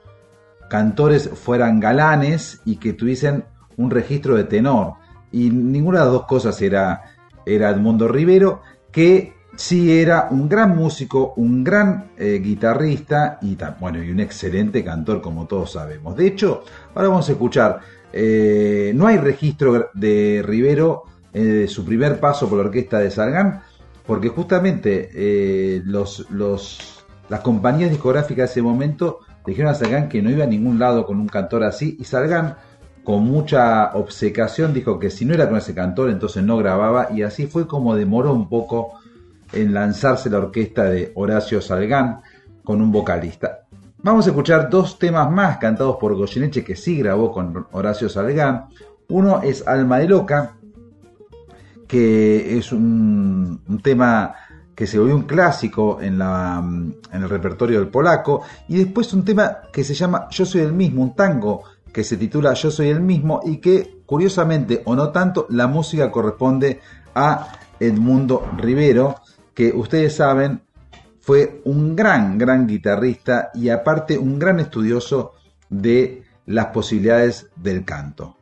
cantores fueran galanes y que tuviesen un registro de tenor. Y ninguna de las dos cosas era, era Edmundo Rivero, que sí era un gran músico, un gran eh, guitarrista y, bueno, y un excelente cantor, como todos sabemos. De hecho, ahora vamos a escuchar, eh, no hay registro de Rivero eh, de su primer paso por la orquesta de Sargán, porque justamente eh, las compañías discográficas de ese momento dijeron a Sargán que no iba a ningún lado con un cantor así, y Sargán, con mucha obcecación, dijo que si no era con ese cantor, entonces no grababa, y así fue como demoró un poco en lanzarse la orquesta de Horacio Salgán con un vocalista. Vamos a escuchar dos temas más cantados por Goyeneche que sí grabó con Horacio Salgán. Uno es Alma de Loca, que es un, tema que se volvió un clásico en, la, en el repertorio del polaco, y después un tema que se llama Yo soy el mismo, un tango que se titula Yo soy el mismo y que curiosamente o no tanto la música corresponde a Edmundo Rivero, que ustedes saben fue un gran, gran guitarrista y aparte un gran estudioso de las posibilidades del canto.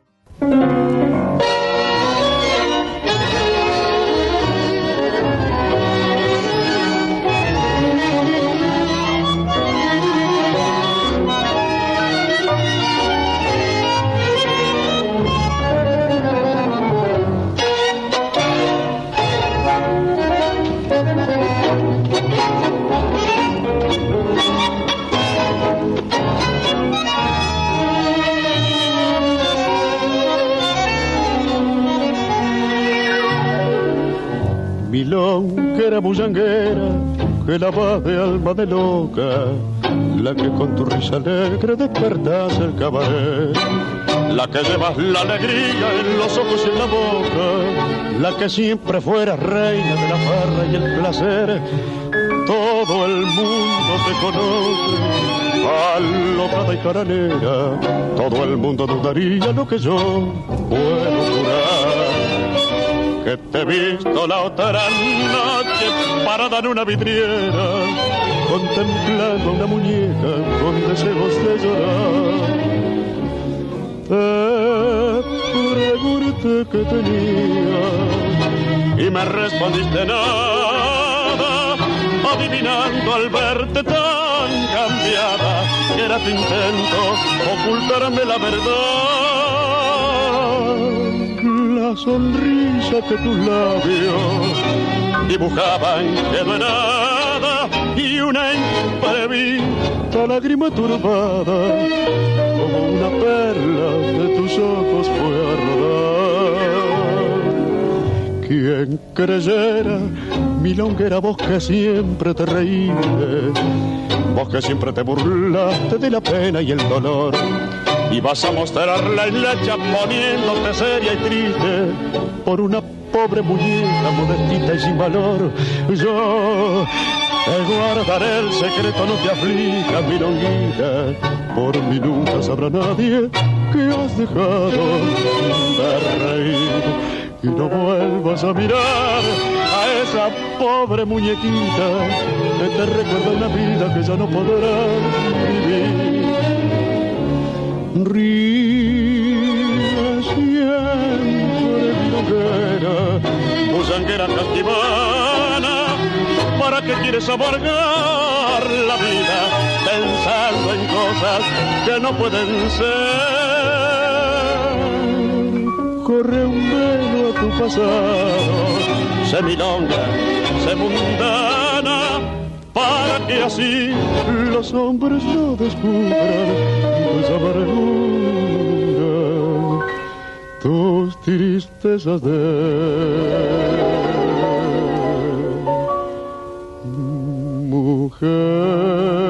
Bullanguera que la va de alma de loca, la que con tu risa alegre despertas el cabaret, la que llevas la alegría en los ojos y en la boca, la que siempre fuera reina de la farra y el placer. Todo el mundo te conoce, alocada y caranera, todo el mundo dudaría lo que yo puedo que te he visto la otra noche parada en una vidriera, contemplando una muñeca con deseos de llorar. Te pregunté que tenía y me respondiste nada, adivinando al verte tan cambiada que era tu intento ocultarme la verdad la sonrisa que tus labios dibujaban quedó nada y una imprevista lágrima turbada como una perla de tus ojos fue a rodar. Quien creyera mi longuera voz que siempre te reíste, vos que siempre te burlaste de la pena y el dolor y vas a mostrar la hilacha poniéndote seria y triste por una pobre muñeca modestita y sin valor. Yo te guardaré el secreto, no te aflijas, mi longuita, por mí nunca sabrá nadie que has dejado de reír. Y no vuelvas a mirar a esa pobre muñequita que te recuerda una vida que ya no podrás vivir ríe siempre hoguera, busanguera castivana, ¿para qué quieres amargar la vida pensando en cosas que no pueden ser? Corre un velo a tu pasado, semilonga, semundana, para que así los hombres no descubran tus amarguras, tus tristezas de mujer.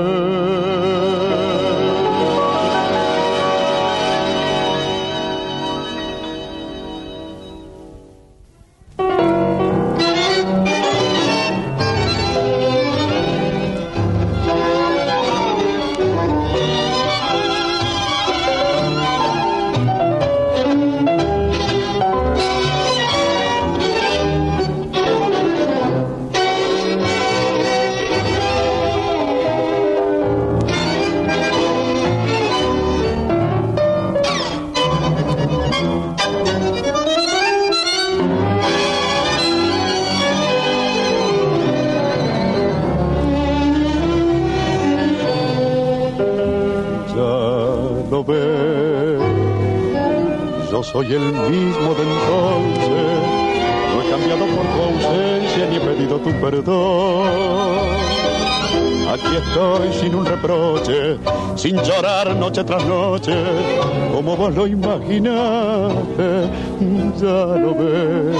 Soy el mismo de entonces. No he cambiado por tu ausencia ni he pedido tu perdón. Aquí estoy sin un reproche, sin llorar noche tras noche, como vos lo imaginaste, ya lo ves.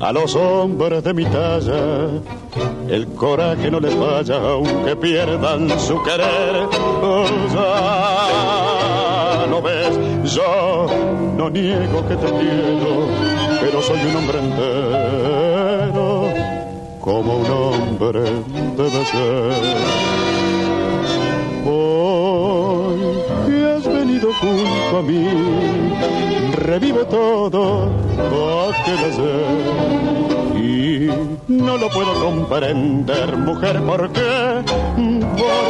A los hombres de mi talla, el coraje no les falla, aunque pierdan su querer. Oh, ya no niego que te quiero, pero soy un hombre entero, como un hombre debe ser. Hoy que has venido junto a mí, revive todo aquel ayer. Y no lo puedo comprender, mujer, ¿por qué? ¿Por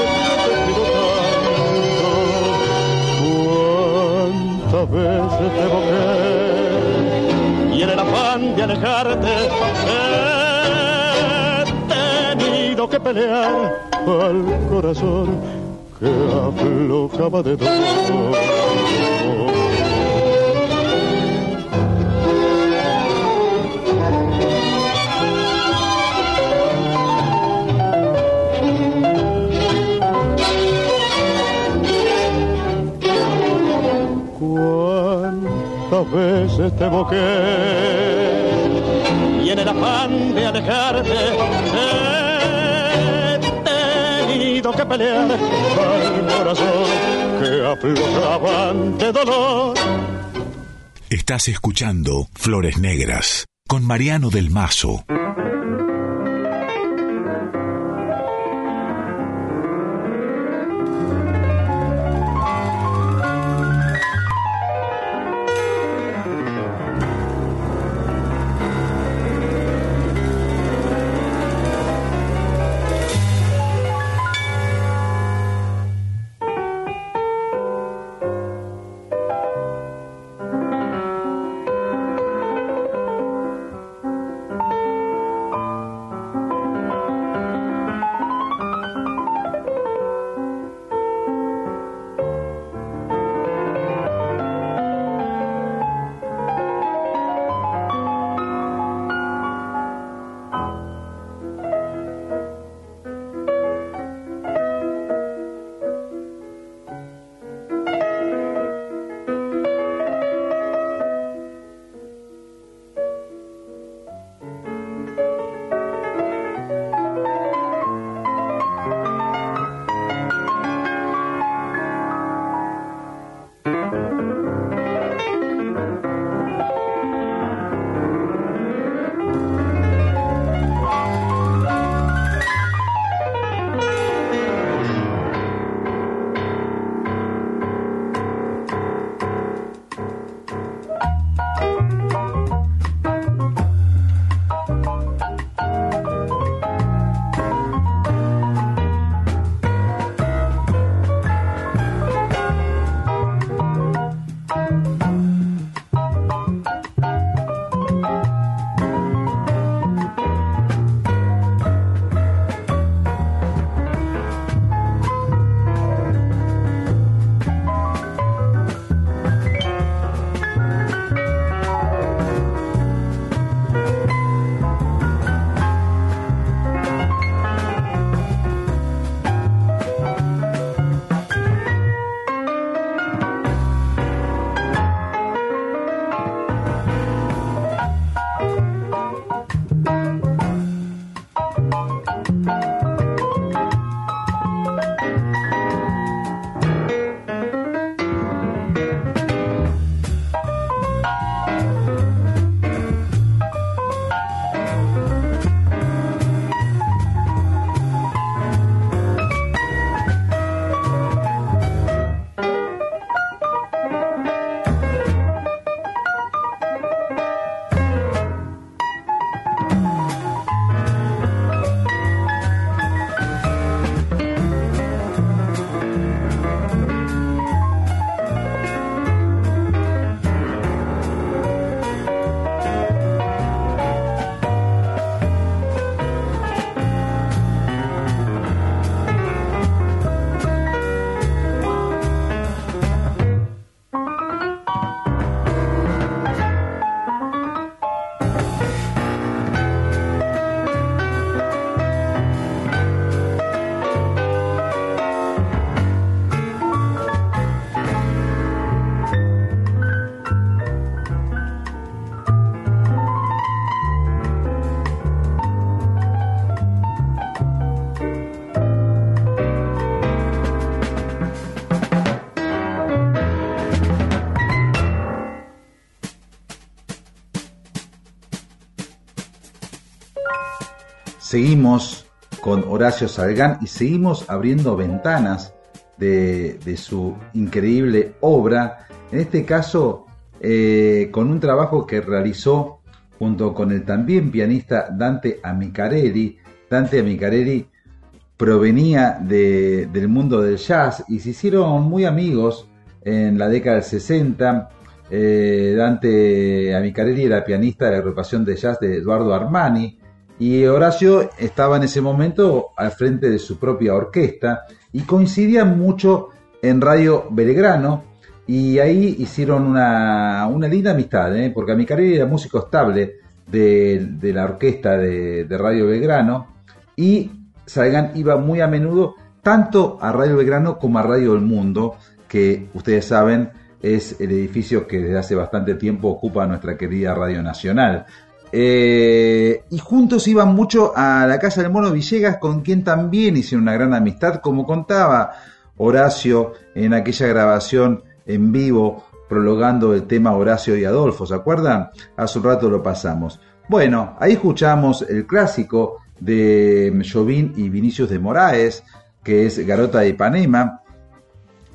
veces te boqué? Y en el afán de alejarte, he tenido que pelear al corazón que aflojaba de dolor. Cuántas veces te boqué y en el afán de alejarte que pelear al corazón que aflojaban de dolor. Estás escuchando Flores Negras con Mariano del Mazo. Seguimos con Horacio Salgán y seguimos abriendo ventanas de, su increíble obra, en este caso eh, con un trabajo que realizó junto con el también pianista Dante Amicarelli. Dante Amicarelli provenía del mundo del jazz y se hicieron muy amigos en la década del 60. Eh, Dante Amicarelli era pianista de la agrupación de jazz de Eduardo Armani y Horacio estaba en ese momento al frente de su propia orquesta y coincidían mucho en Radio Belgrano y ahí hicieron una, linda amistad, ¿eh? porque Amicarelli era músico estable de, la orquesta de, Radio Belgrano y Salgan iba muy a menudo tanto a Radio Belgrano como a Radio El Mundo, que ustedes saben es el edificio que desde hace bastante tiempo ocupa nuestra querida Radio Nacional. Eh, y juntos iban mucho a la casa del Mono Villegas, con quien también hicieron una gran amistad, como contaba Horacio en aquella grabación en vivo, prologando el tema Horacio y Adolfo, ¿se acuerdan? Hace un rato lo pasamos. Bueno, ahí escuchamos el clásico de Jovín y Vinicius de Moraes, que es Garota de Ipanema,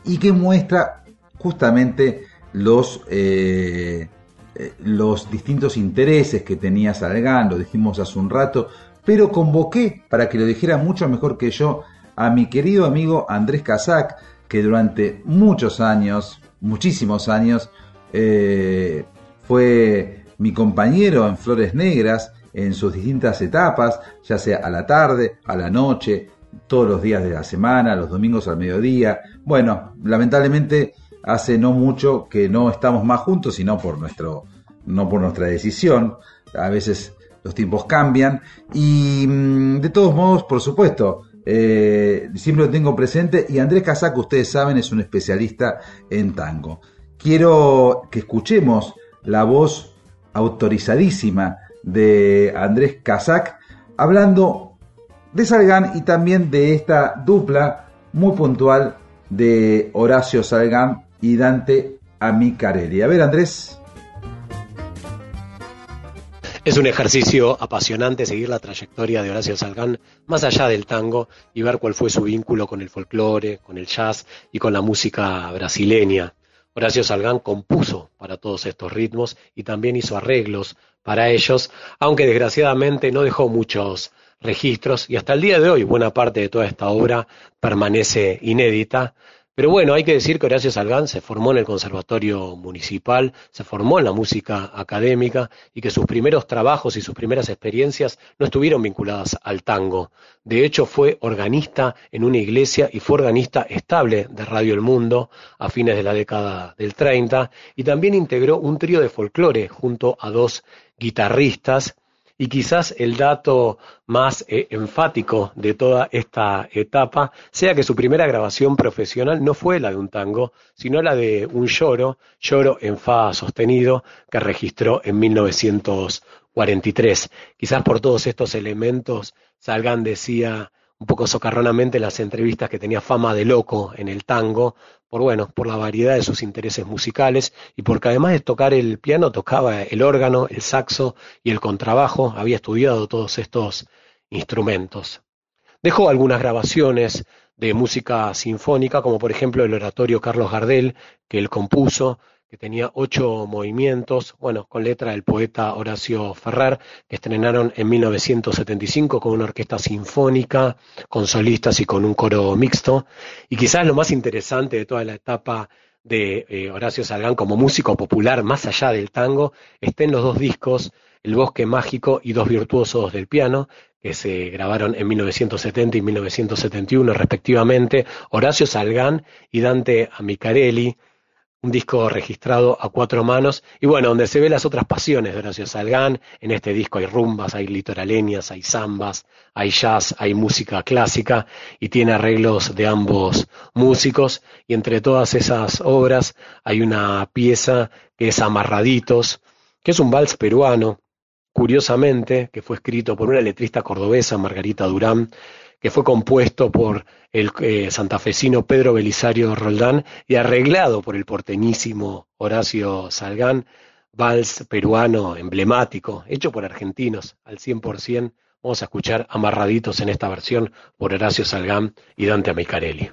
y que muestra justamente los eh, eh, los distintos intereses que tenía Salgán, lo dijimos hace un rato, pero convoqué para que lo dijera mucho mejor que yo a mi querido amigo Andrés Casac, que durante muchos años, muchísimos años, eh, fue mi compañero en Flores Negras en sus distintas etapas, ya sea a la tarde, a la noche, todos los días de la semana, los domingos al mediodía. Bueno, lamentablemente hace no mucho que no estamos más juntos, sino por nuestro, no por nuestra decisión. A veces los tiempos cambian. Y mm, de todos modos, por supuesto, eh, siempre lo tengo presente. Y Andrés Casaco, ustedes saben, es un especialista en tango. Quiero que escuchemos la voz autorizadísima de Andrés Casac hablando de Salgán y también de esta dupla muy puntual de Horacio Salgán y Dante Amicarelli. A ver, Andrés. Es un ejercicio apasionante seguir la trayectoria de Horacio Salgán más allá del tango y ver cuál fue su vínculo con el folclore, con el jazz y con la música brasileña. Horacio Salgán compuso para todos estos ritmos y también hizo arreglos para ellos, aunque desgraciadamente no dejó muchos registros y hasta el día de hoy buena parte de toda esta obra permanece inédita, pero bueno, hay que decir que Horacio Salgán se formó en el Conservatorio Municipal, se formó en la música académica y que sus primeros trabajos y sus primeras experiencias no estuvieron vinculadas al tango. De hecho, fue organista en una iglesia y fue organista estable de Radio El Mundo a fines de la década del 30 y también integró un trío de folclore junto a dos guitarristas y quizás el dato más eh, enfático de toda esta etapa sea que su primera grabación profesional no fue la de un tango, sino la de un lloro, lloro en fa sostenido, que registró en 1943. Quizás por todos estos elementos, Salgan decía un poco socarronamente las entrevistas que tenía fama de loco en el tango, por bueno, por la variedad de sus intereses musicales y porque además de tocar el piano tocaba el órgano, el saxo y el contrabajo, había estudiado todos estos instrumentos. Dejó algunas grabaciones de música sinfónica, como por ejemplo el oratorio Carlos Gardel, que él compuso, que tenía ocho movimientos, bueno, con letra del poeta Horacio Ferrer, que estrenaron en 1975 con una orquesta sinfónica, con solistas y con un coro mixto. Y quizás lo más interesante de toda la etapa de eh, Horacio Salgán como músico popular, más allá del tango, está en los dos discos, El Bosque Mágico y Dos Virtuosos del Piano, que se grabaron en 1970 y 1971 respectivamente, Horacio Salgán y Dante Amicarelli, un disco registrado a cuatro manos y bueno, donde se ve las otras pasiones de Horacio Salgán, en este disco hay rumbas, hay litoraleñas, hay zambas, hay jazz, hay música clásica y tiene arreglos de ambos músicos. Y entre todas esas obras hay una pieza que es Amarraditos, que es un vals peruano, curiosamente, que fue escrito por una letrista cordobesa, Margarita Durán, que fue compuesto por el eh, santafesino Pedro Belisario Roldán y arreglado por el porteñísimo Horacio Salgán, vals peruano emblemático, hecho por argentinos al 100%, Vamos a escuchar Amarraditos en esta versión por Horacio Salgán y Dante Amicarelli.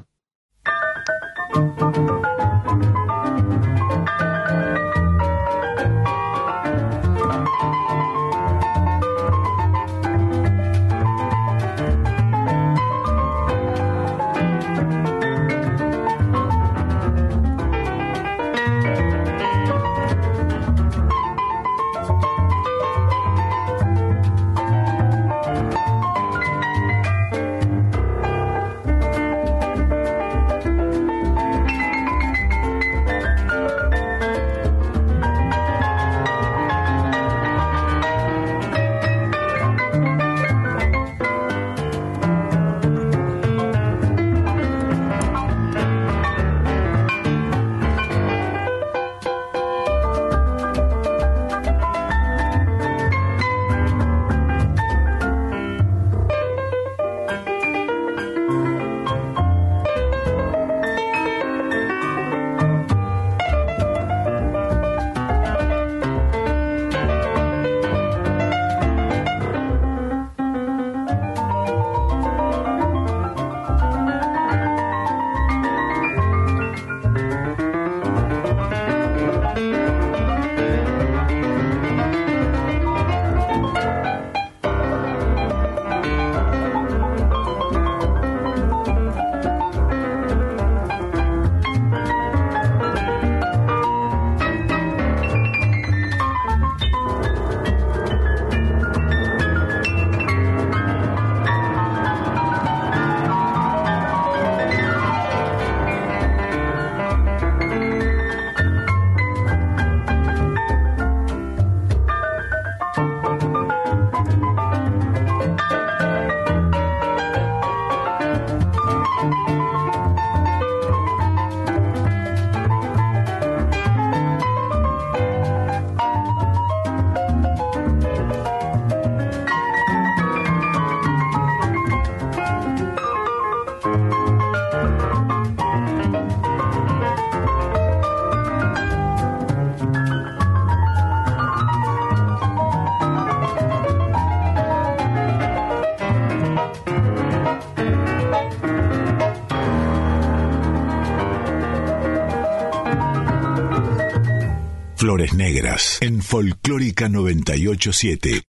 Flores Negras en Folclórica 987.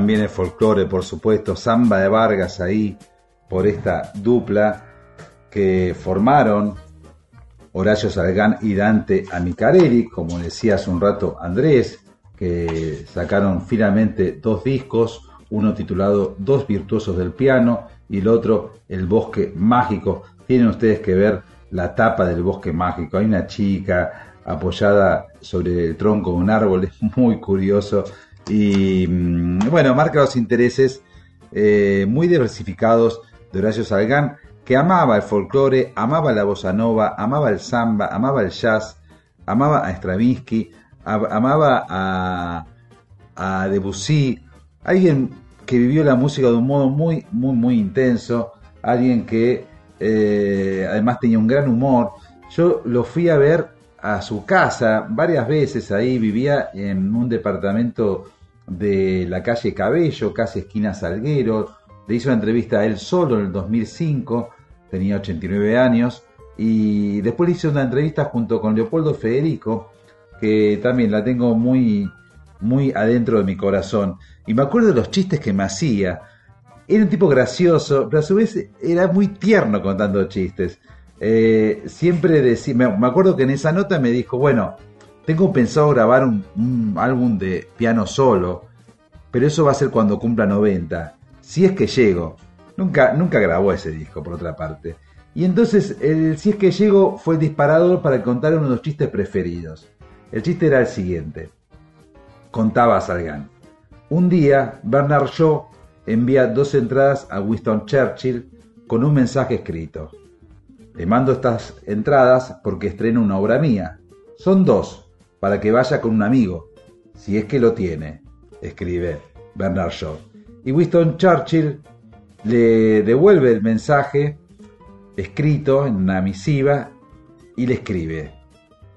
También el folclore, por supuesto, Samba de Vargas ahí, por esta dupla que formaron Horacio Salgán y Dante Amicarelli, como decía hace un rato Andrés, que sacaron finalmente dos discos, uno titulado Dos Virtuosos del Piano y el otro El Bosque Mágico. Tienen ustedes que ver la tapa del Bosque Mágico. Hay una chica apoyada sobre el tronco de un árbol, es muy curioso y mm, bueno, marca los intereses eh, muy diversificados de Horacio Salgán, que amaba el folclore, amaba la bossa nova, amaba el samba, amaba el jazz, amaba a Stravinsky, amaba a, a Debussy, alguien que vivió la música de un modo muy, muy, muy intenso, alguien que eh, además tenía un gran humor. Yo lo fui a ver a su casa varias veces ahí, vivía en un departamento de la calle Cabello, casi esquina Salguero. Le hizo una entrevista a él solo en el 2005, tenía 89 años, y después le hice una entrevista junto con Leopoldo Federico, que también la tengo muy, muy adentro de mi corazón. Y me acuerdo de los chistes que me hacía. Era un tipo gracioso, pero a su vez era muy tierno contando chistes. Eh, siempre decía, me, acuerdo que en esa nota me dijo, bueno, tengo pensado grabar un, álbum de piano solo, pero eso va a ser cuando cumpla 90, si es que llego. Nunca, nunca grabó ese disco, por otra parte. Y entonces, el si es que llego fue el disparador para contar uno de los chistes preferidos. El chiste era el siguiente. Contaba Salgan. Un día, Bernard Shaw envía dos entradas a Winston Churchill con un mensaje escrito. Le mando estas entradas porque estreno una obra mía. Son dos, para que vaya con un amigo, si es que lo tiene, escribe Bernard Shaw. Y Winston Churchill le devuelve el mensaje escrito en una misiva y le escribe.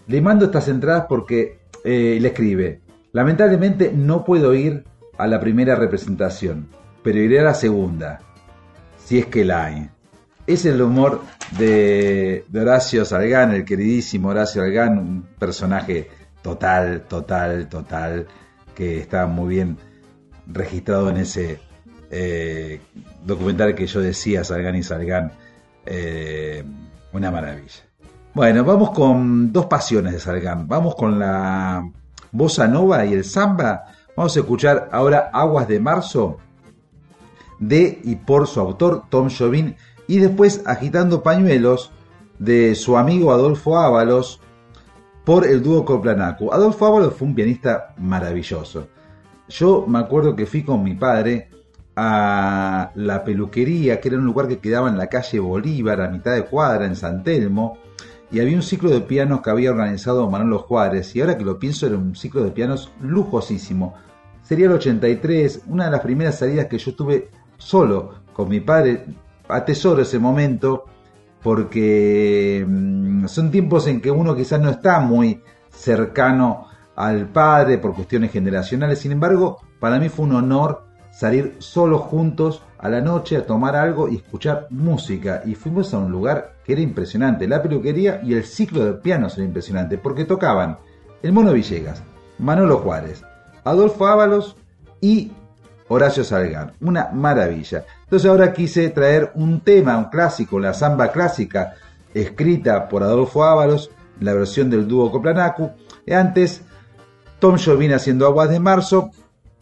Le mando estas entradas porque eh, le escribe. Lamentablemente no puedo ir a la primera representación, pero iré a la segunda, si es que la hay. Es el humor de, Horacio Salgán, el queridísimo Horacio Salgán, un personaje total, total, total, que está muy bien registrado en ese eh, documental que yo decía, Salgán y Salgán, eh, una maravilla. Bueno, vamos con dos pasiones de Salgán. Vamos con la bossa nova y el samba Vamos a escuchar ahora Aguas de Marzo de y por su autor Tom Jobin y después Agitando Pañuelos de su amigo Adolfo Ábalos por el dúo Coplanacu. Adolfo Ábalos fue un pianista maravilloso. Yo me acuerdo que fui con mi padre a la peluquería, que era un lugar que quedaba en la calle Bolívar, a mitad de cuadra, en San Telmo, y había un ciclo de pianos que había organizado Manolo Juárez, y ahora que lo pienso era un ciclo de pianos lujosísimo. Sería el 83, una de las primeras salidas que yo tuve solo con mi padre. Atesoro ese momento porque mm, son tiempos en que uno quizás no está muy cercano al padre por cuestiones generacionales. Sin embargo, para mí fue un honor salir solos juntos a la noche a tomar algo y escuchar música. Y fuimos a un lugar que era impresionante. La peluquería y el ciclo de pianos era impresionante porque tocaban el Mono Villegas, Manolo Juárez, Adolfo Ábalos y Horacio Salgar. Una maravilla. Entonces ahora quise traer un tema, un clásico, la samba clásica, escrita por Adolfo Ábalos, la versión del dúo Coplanacu. Y antes, Tom Jobim haciendo Aguas de Marzo,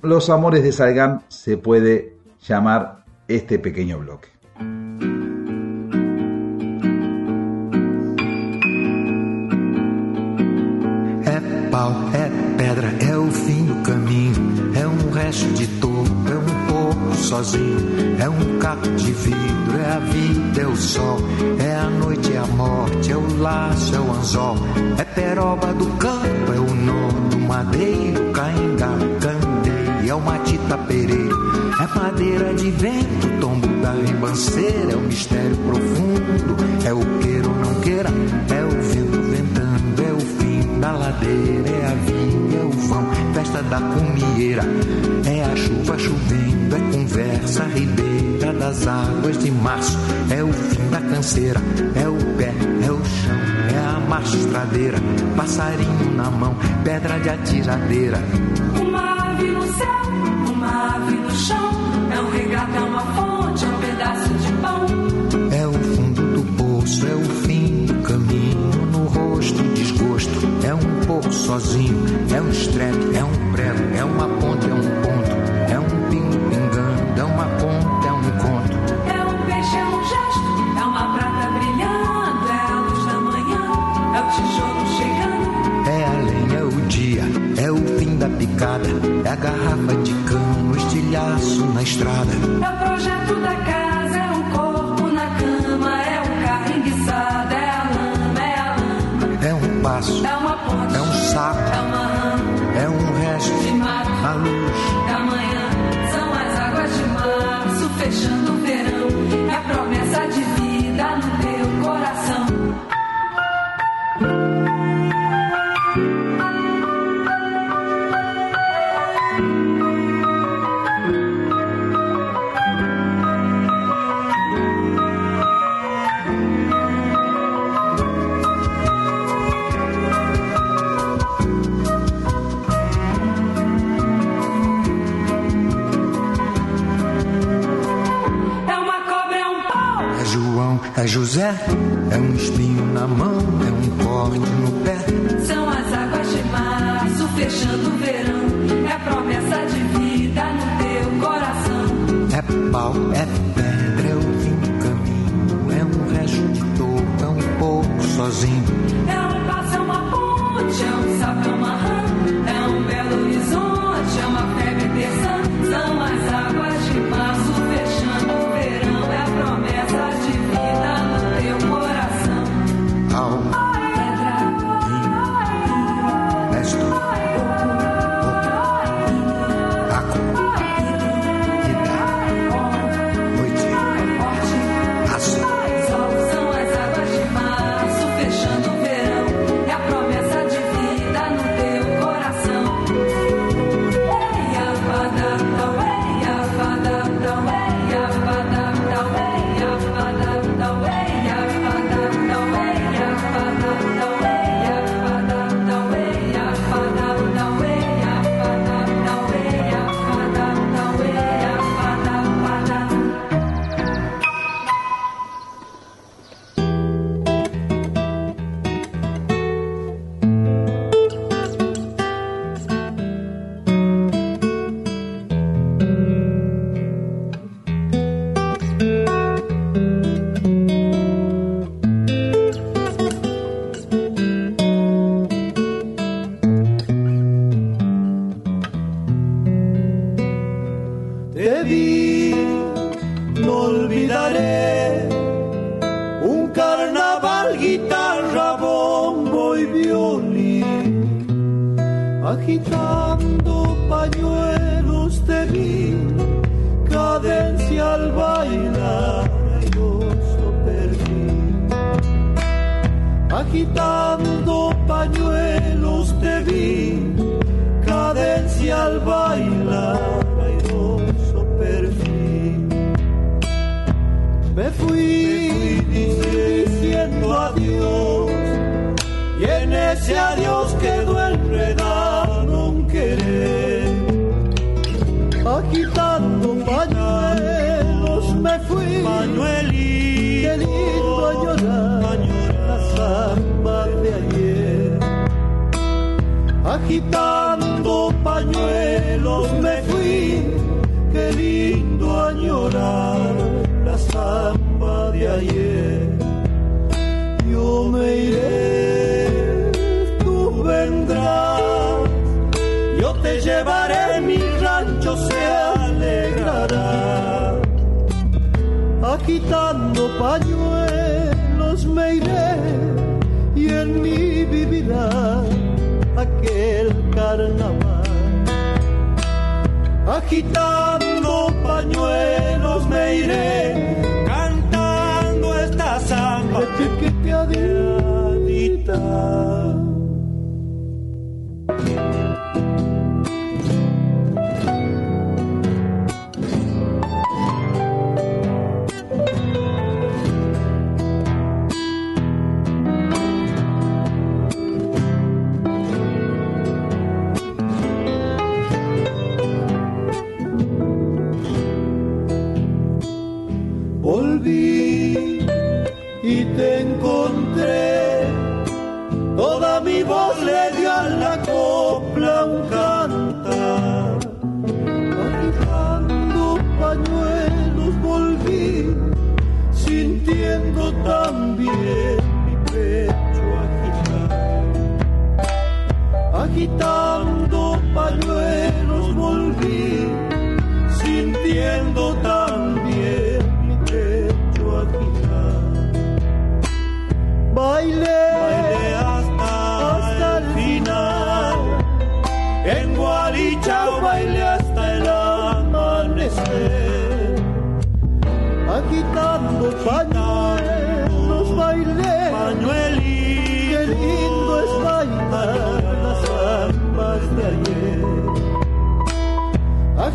Los Amores de Salgán se puede llamar este pequeño bloque. Sozinho, é um caco de vidro, é a vida, é o sol, é a noite, é a morte, é o laço, é o anzol, é peroba do campo, é o nó do madeiro, cainga, candeia, é o matita pereiro é madeira de vento, tombo da ribanceira, é o mistério profundo, é o queira ou não queira, é o vento ventando, é o fim da ladeira, é a via, festa da cumieira. É a chuva chovendo, é conversa ribeira das águas de março. É o fim da canseira, é o pé, é o chão, é a mastradeira. Passarinho na mão, pedra de atiradeira. Uma ave no céu, uma ave no chão. É um regato, é uma fonte, é um pedaço de pão. É o fundo do poço, é o fim é um sozinho. É um estrepe, é um prego, é uma ponte, é um ponto. É um pingo pingando, é uma ponta, é um conto. É um peixe, é um gesto, é uma prata brilhando. É a luz da manhã, é o tijolo chegando. É a lenha, é o dia, é o fim da picada. É a garrafa de cano, o estilhaço na estrada. É o projeto da casa, é um corpo na cama. É um carro enguiçado, é a lama, é a lama. É um passo, É uma ponte, é sapo, é uma é um resto, de mato. a luz. da manhã são as águas de março fechando o verão. É a promessa de José, é um espinho na mão, é um corte no pé. São as águas de março fechando o verão. É a promessa de vida no teu coração. É pau, é pedra, é o fim do caminho, é um resto de é um pouco sozinho.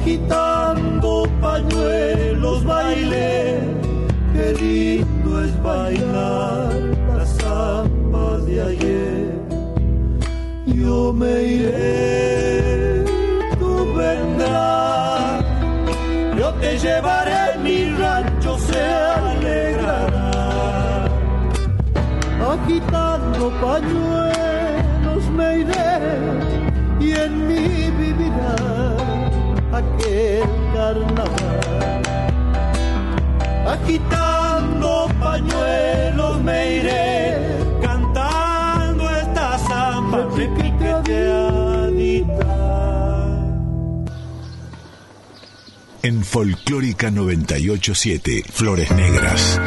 Agitando pañuelos bailé. Qué lindo es bailar las zambas de ayer. Yo me iré, tú vendrás. Yo te llevaré, mi rancho se alegrará. Agitando pañuelos carnaval. Agitando pañuelos me iré cantando esta samba repiqueteadita. En Folclórica 987, Flores Negras.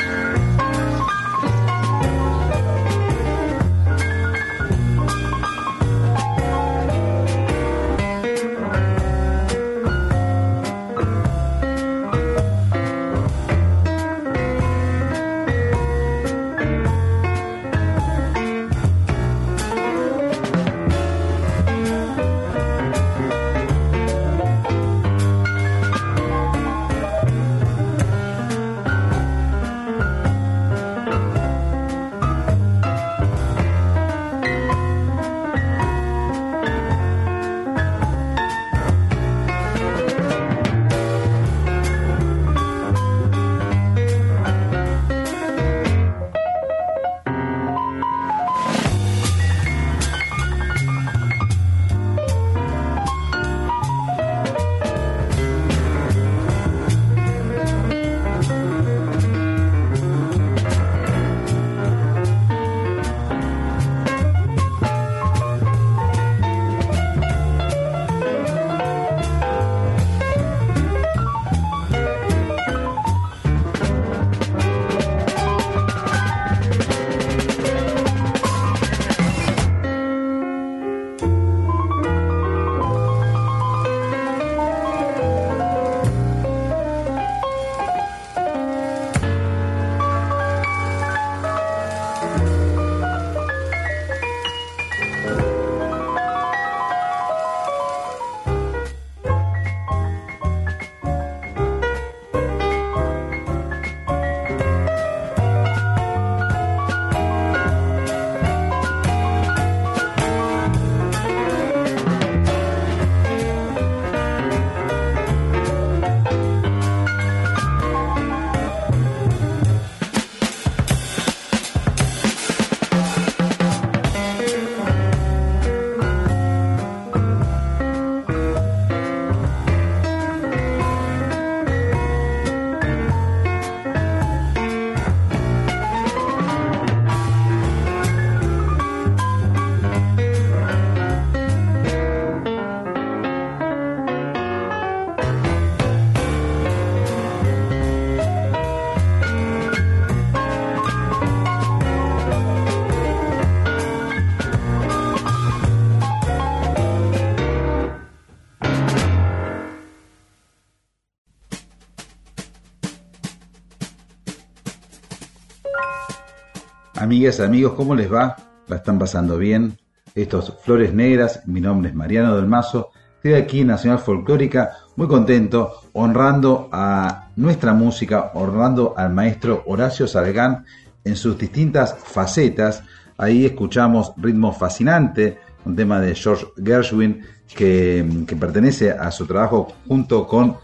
Amigos, ¿cómo les va? ¿La están pasando bien? Estos Flores Negras, mi nombre es Mariano del Mazo, estoy aquí en Nacional Folclórica, muy contento, honrando a nuestra música, honrando al maestro Horacio Salgán en sus distintas facetas. Ahí escuchamos Ritmo Fascinante, un tema de George Gershwin que pertenece a su trabajo junto con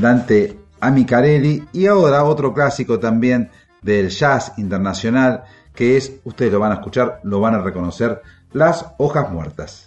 Dante Amicarelli y ahora otro clásico también del jazz internacional que es, ustedes lo van a escuchar, lo van a reconocer, Las Hojas Muertas.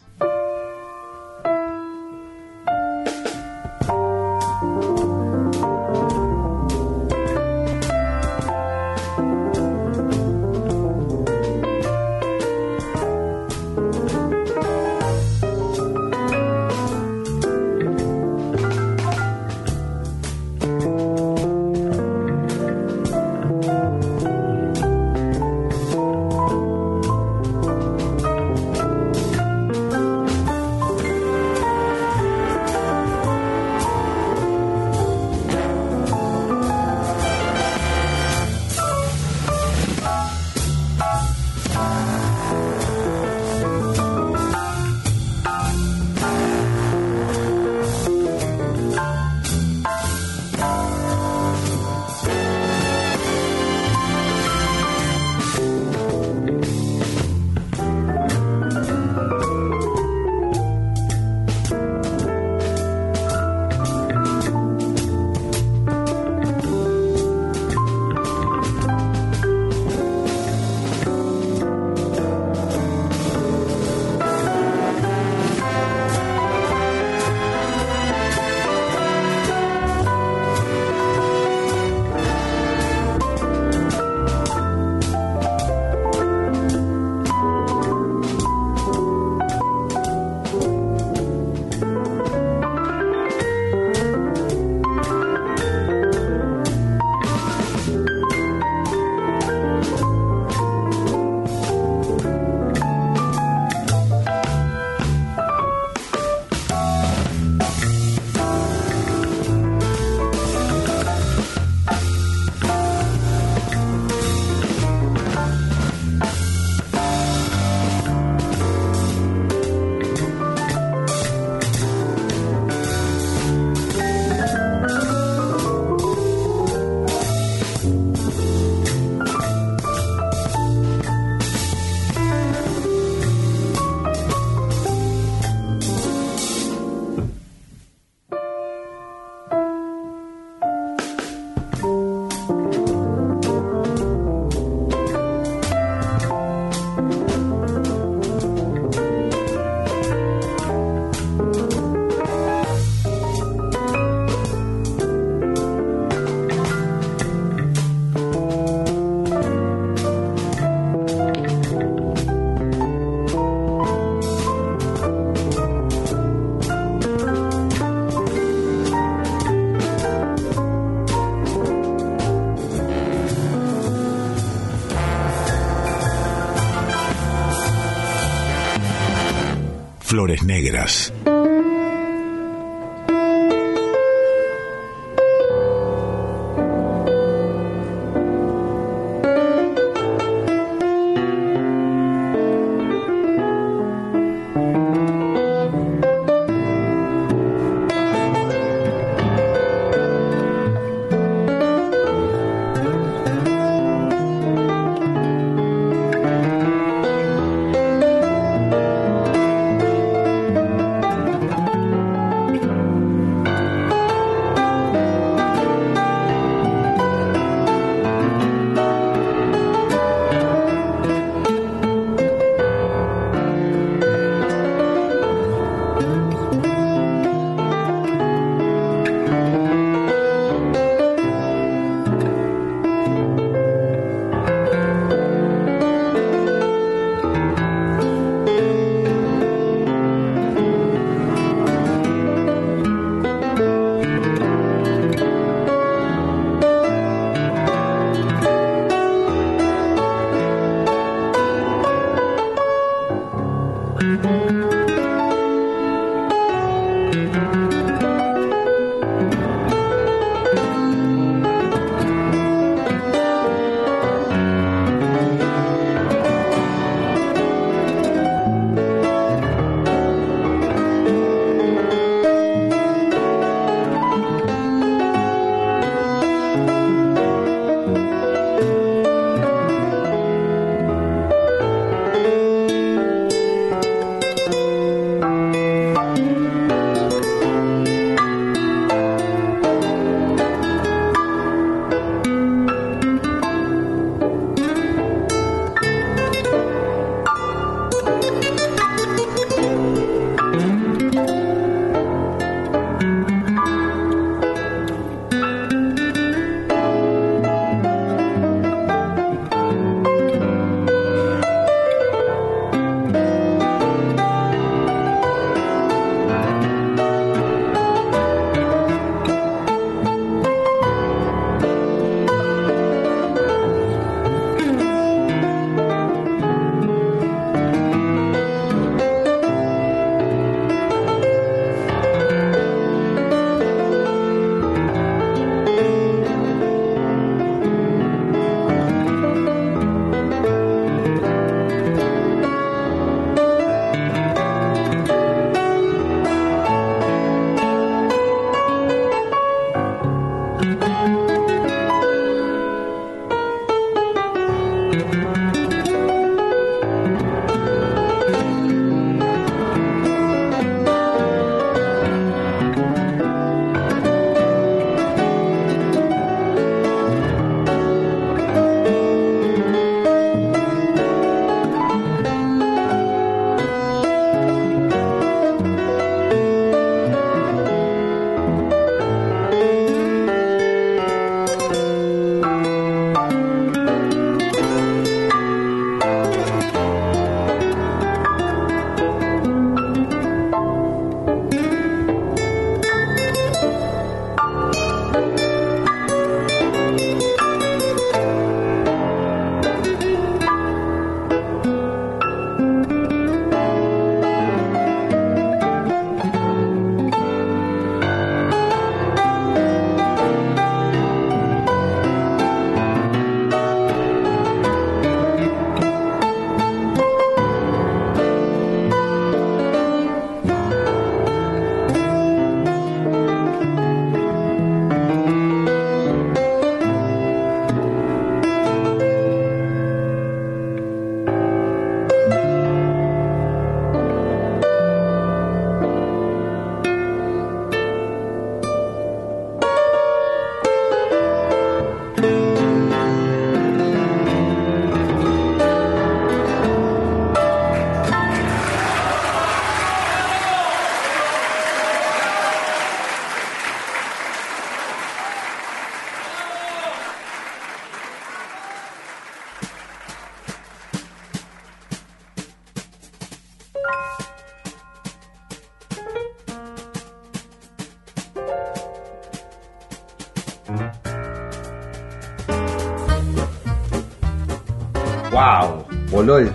Flores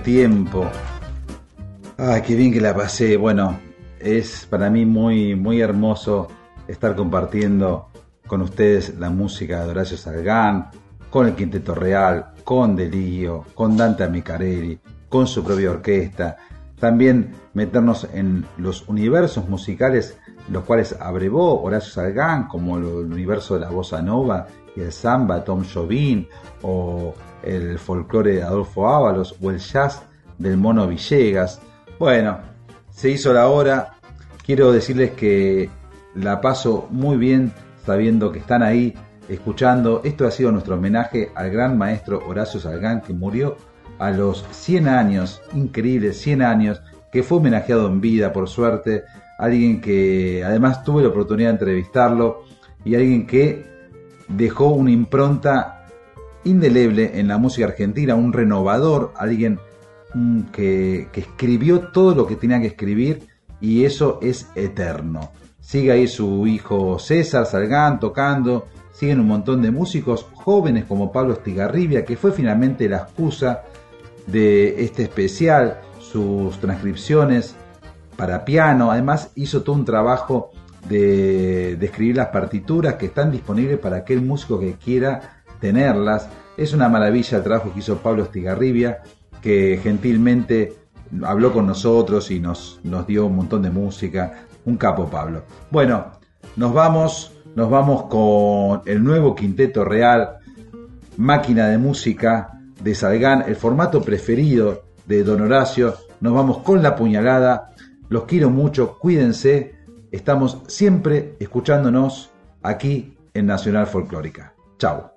tiempo. Ay, qué bien que la pasé. Bueno, es para mí muy, muy hermoso estar compartiendo con ustedes la música de Horacio Salgán, con el Quinteto Real, con Delío, con Dante Amicarelli, con su propia orquesta. También meternos en los universos musicales los cuales abrevó Horacio Salgán, como el universo de la bossa nova y el samba, Tom Jobim, o el folclore de Adolfo Ábalos, o el jazz del Mono Villegas. Bueno, se hizo la hora. Quiero decirles que la paso muy bien sabiendo que están ahí escuchando. Esto ha sido nuestro homenaje al gran maestro Horacio Salgán que murió a los 100 años, increíbles 100 años, que fue homenajeado en vida por suerte, alguien que además tuve la oportunidad de entrevistarlo y alguien que dejó una impronta indeleble en la música argentina, un renovador, alguien mm, que, escribió todo lo que tenía que escribir y eso es eterno. Sigue ahí su hijo César Salgán tocando, siguen un montón de músicos jóvenes como Pablo Estigarribia, que fue finalmente la excusa de este especial, sus transcripciones para piano, además hizo todo un trabajo de, de escribir las partituras que están disponibles para aquel músico que quiera tenerlas. Es una maravilla el trabajo que hizo Pablo Estigarribia, que gentilmente habló con nosotros y nos, nos dio un montón de música. Un capo Pablo. Bueno, nos vamos, nos vamos con el nuevo Quinteto Real, máquina de música de Salgán, el formato preferido de Don Horacio. Nos vamos con la puñalada. Los quiero mucho, cuídense. Estamos siempre escuchándonos aquí en Nacional Folclórica. Chao.